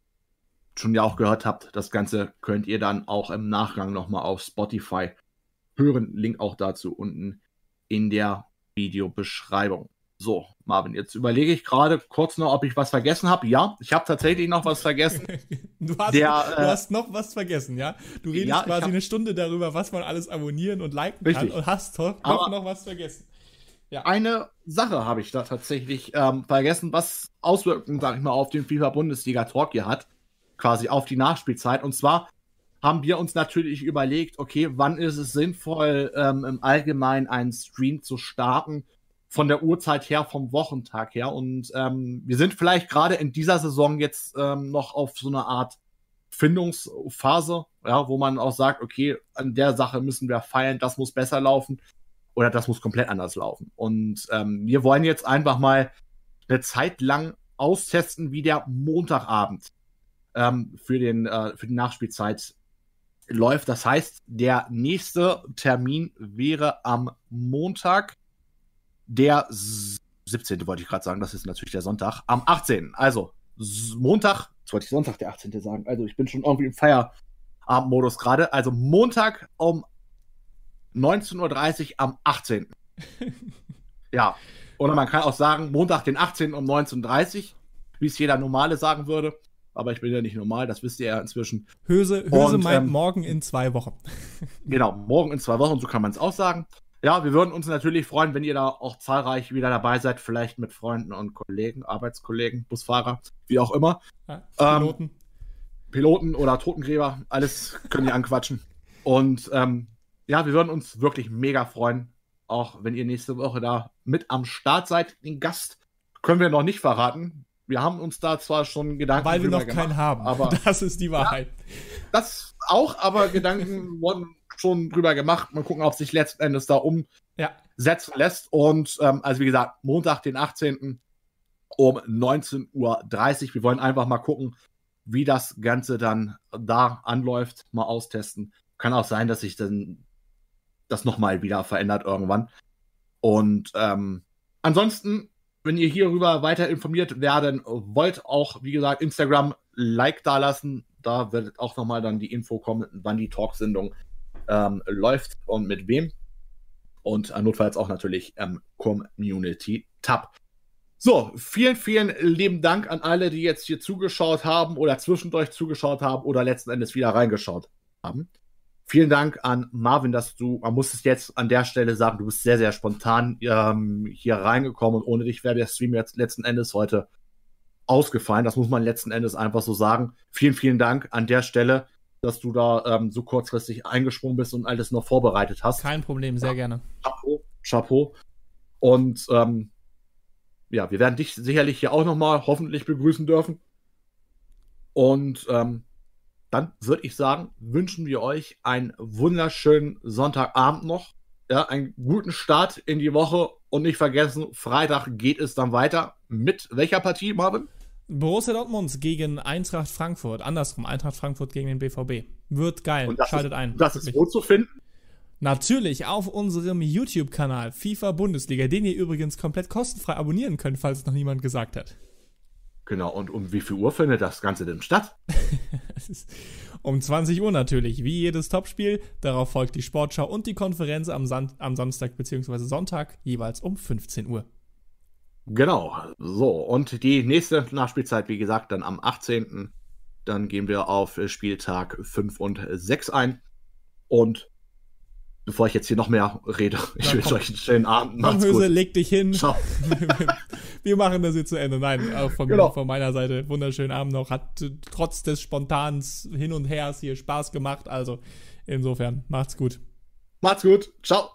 schon ja auch gehört habt, das Ganze könnt ihr dann auch im Nachgang nochmal auf Spotify hören. Link auch dazu unten in der Videobeschreibung. So, Marvin, jetzt überlege ich gerade kurz noch, ob ich was vergessen habe. Ja, ich habe tatsächlich noch was vergessen. du, hast, der, du äh, hast noch was vergessen, ja? Du redest ja, quasi hab, eine Stunde darüber, was man alles abonnieren und liken richtig. kann und hast doch noch was vergessen. Ja. Eine Sache habe ich da tatsächlich ähm, vergessen, was Auswirkungen, sag ich mal, auf den FIFA-Bundesliga-Talk hier hat. Quasi auf die Nachspielzeit. Und zwar haben wir uns natürlich überlegt, okay, wann ist es sinnvoll, ähm, im Allgemeinen einen Stream zu starten, von der Uhrzeit her, vom Wochentag her. Und ähm, wir sind vielleicht gerade in dieser Saison jetzt ähm, noch auf so eine Art Findungsphase, ja, wo man auch sagt, okay, an der Sache müssen wir feiern, das muss besser laufen oder das muss komplett anders laufen. Und ähm, wir wollen jetzt einfach mal eine Zeit lang austesten, wie der Montagabend ähm, für, den, äh, für die Nachspielzeit läuft. Das heißt, der nächste Termin wäre am Montag, der 17. wollte ich gerade sagen, das ist natürlich der Sonntag, am 18. Also Montag, jetzt wollte ich Sonntag der 18. sagen, also ich bin schon irgendwie im Feierabendmodus gerade. Also Montag um 19.30 Uhr am 18. ja. Oder man kann auch sagen, Montag den 18. um 19.30 Uhr, wie es jeder Normale sagen würde aber ich bin ja nicht normal, das wisst ihr ja inzwischen. Höse, Höse und, meint ähm, morgen in zwei Wochen. genau, morgen in zwei Wochen, so kann man es auch sagen. Ja, wir würden uns natürlich freuen, wenn ihr da auch zahlreich wieder dabei seid, vielleicht mit Freunden und Kollegen, Arbeitskollegen, Busfahrer, wie auch immer. Ja, Piloten. Ähm, Piloten oder Totengräber, alles können ihr anquatschen. Und ähm, ja, wir würden uns wirklich mega freuen, auch wenn ihr nächste Woche da mit am Start seid. Den Gast können wir noch nicht verraten wir haben uns da zwar schon Gedanken Weil wir noch gemacht, keinen haben. Aber das ist die Wahrheit. Ja, das auch, aber Gedanken wurden schon drüber gemacht. Mal gucken, ob sich letzten Endes da umsetzen ja. lässt. Und ähm, also wie gesagt, Montag, den 18. um 19.30 Uhr. Wir wollen einfach mal gucken, wie das Ganze dann da anläuft, mal austesten. Kann auch sein, dass sich dann das nochmal wieder verändert irgendwann. Und ähm, ansonsten wenn ihr hierüber weiter informiert werden wollt, auch wie gesagt, Instagram Like da lassen. Da wird auch nochmal dann die Info kommen, wann die Talksendung ähm, läuft und mit wem. Und äh, notfalls auch natürlich ähm, Community Tab. So, vielen, vielen lieben Dank an alle, die jetzt hier zugeschaut haben oder zwischendurch zugeschaut haben oder letzten Endes wieder reingeschaut haben. Vielen Dank an Marvin, dass du, man muss es jetzt an der Stelle sagen, du bist sehr, sehr spontan ähm, hier reingekommen und ohne dich wäre der Stream jetzt letzten Endes heute ausgefallen. Das muss man letzten Endes einfach so sagen. Vielen, vielen Dank an der Stelle, dass du da ähm, so kurzfristig eingesprungen bist und alles noch vorbereitet hast. Kein Problem, sehr ja. gerne. Chapeau, Chapeau. Und ähm, ja, wir werden dich sicherlich hier auch nochmal hoffentlich begrüßen dürfen. Und ähm, dann würde ich sagen, wünschen wir euch einen wunderschönen Sonntagabend noch. Ja, einen guten Start in die Woche Und nicht vergessen, Freitag geht es dann weiter. Mit welcher Partie, Marvin? Borussia Dortmund gegen Eintracht Frankfurt. Andersrum, Eintracht Frankfurt gegen den BVB. Wird geil. Schaltet ist, ein. Das ist wo zu finden? Natürlich auf unserem YouTube-Kanal FIFA Bundesliga, den ihr übrigens komplett kostenfrei abonnieren könnt, falls es noch niemand gesagt hat. Genau, und um wie viel Uhr findet das Ganze denn statt? um 20 Uhr natürlich, wie jedes Topspiel. Darauf folgt die Sportschau und die Konferenz am, San am Samstag bzw. Sonntag, jeweils um 15 Uhr. Genau, so. Und die nächste Nachspielzeit, wie gesagt, dann am 18. Dann gehen wir auf Spieltag 5 und 6 ein. Und bevor ich jetzt hier noch mehr rede, ich wünsche euch einen schönen Abend. Macht's Höse, gut. leg dich hin. Ciao. Wir machen das jetzt zu Ende. Nein, auch von, genau. von meiner Seite wunderschönen Abend noch. Hat trotz des Spontans Hin und Hers hier Spaß gemacht. Also insofern, macht's gut. Macht's gut. Ciao.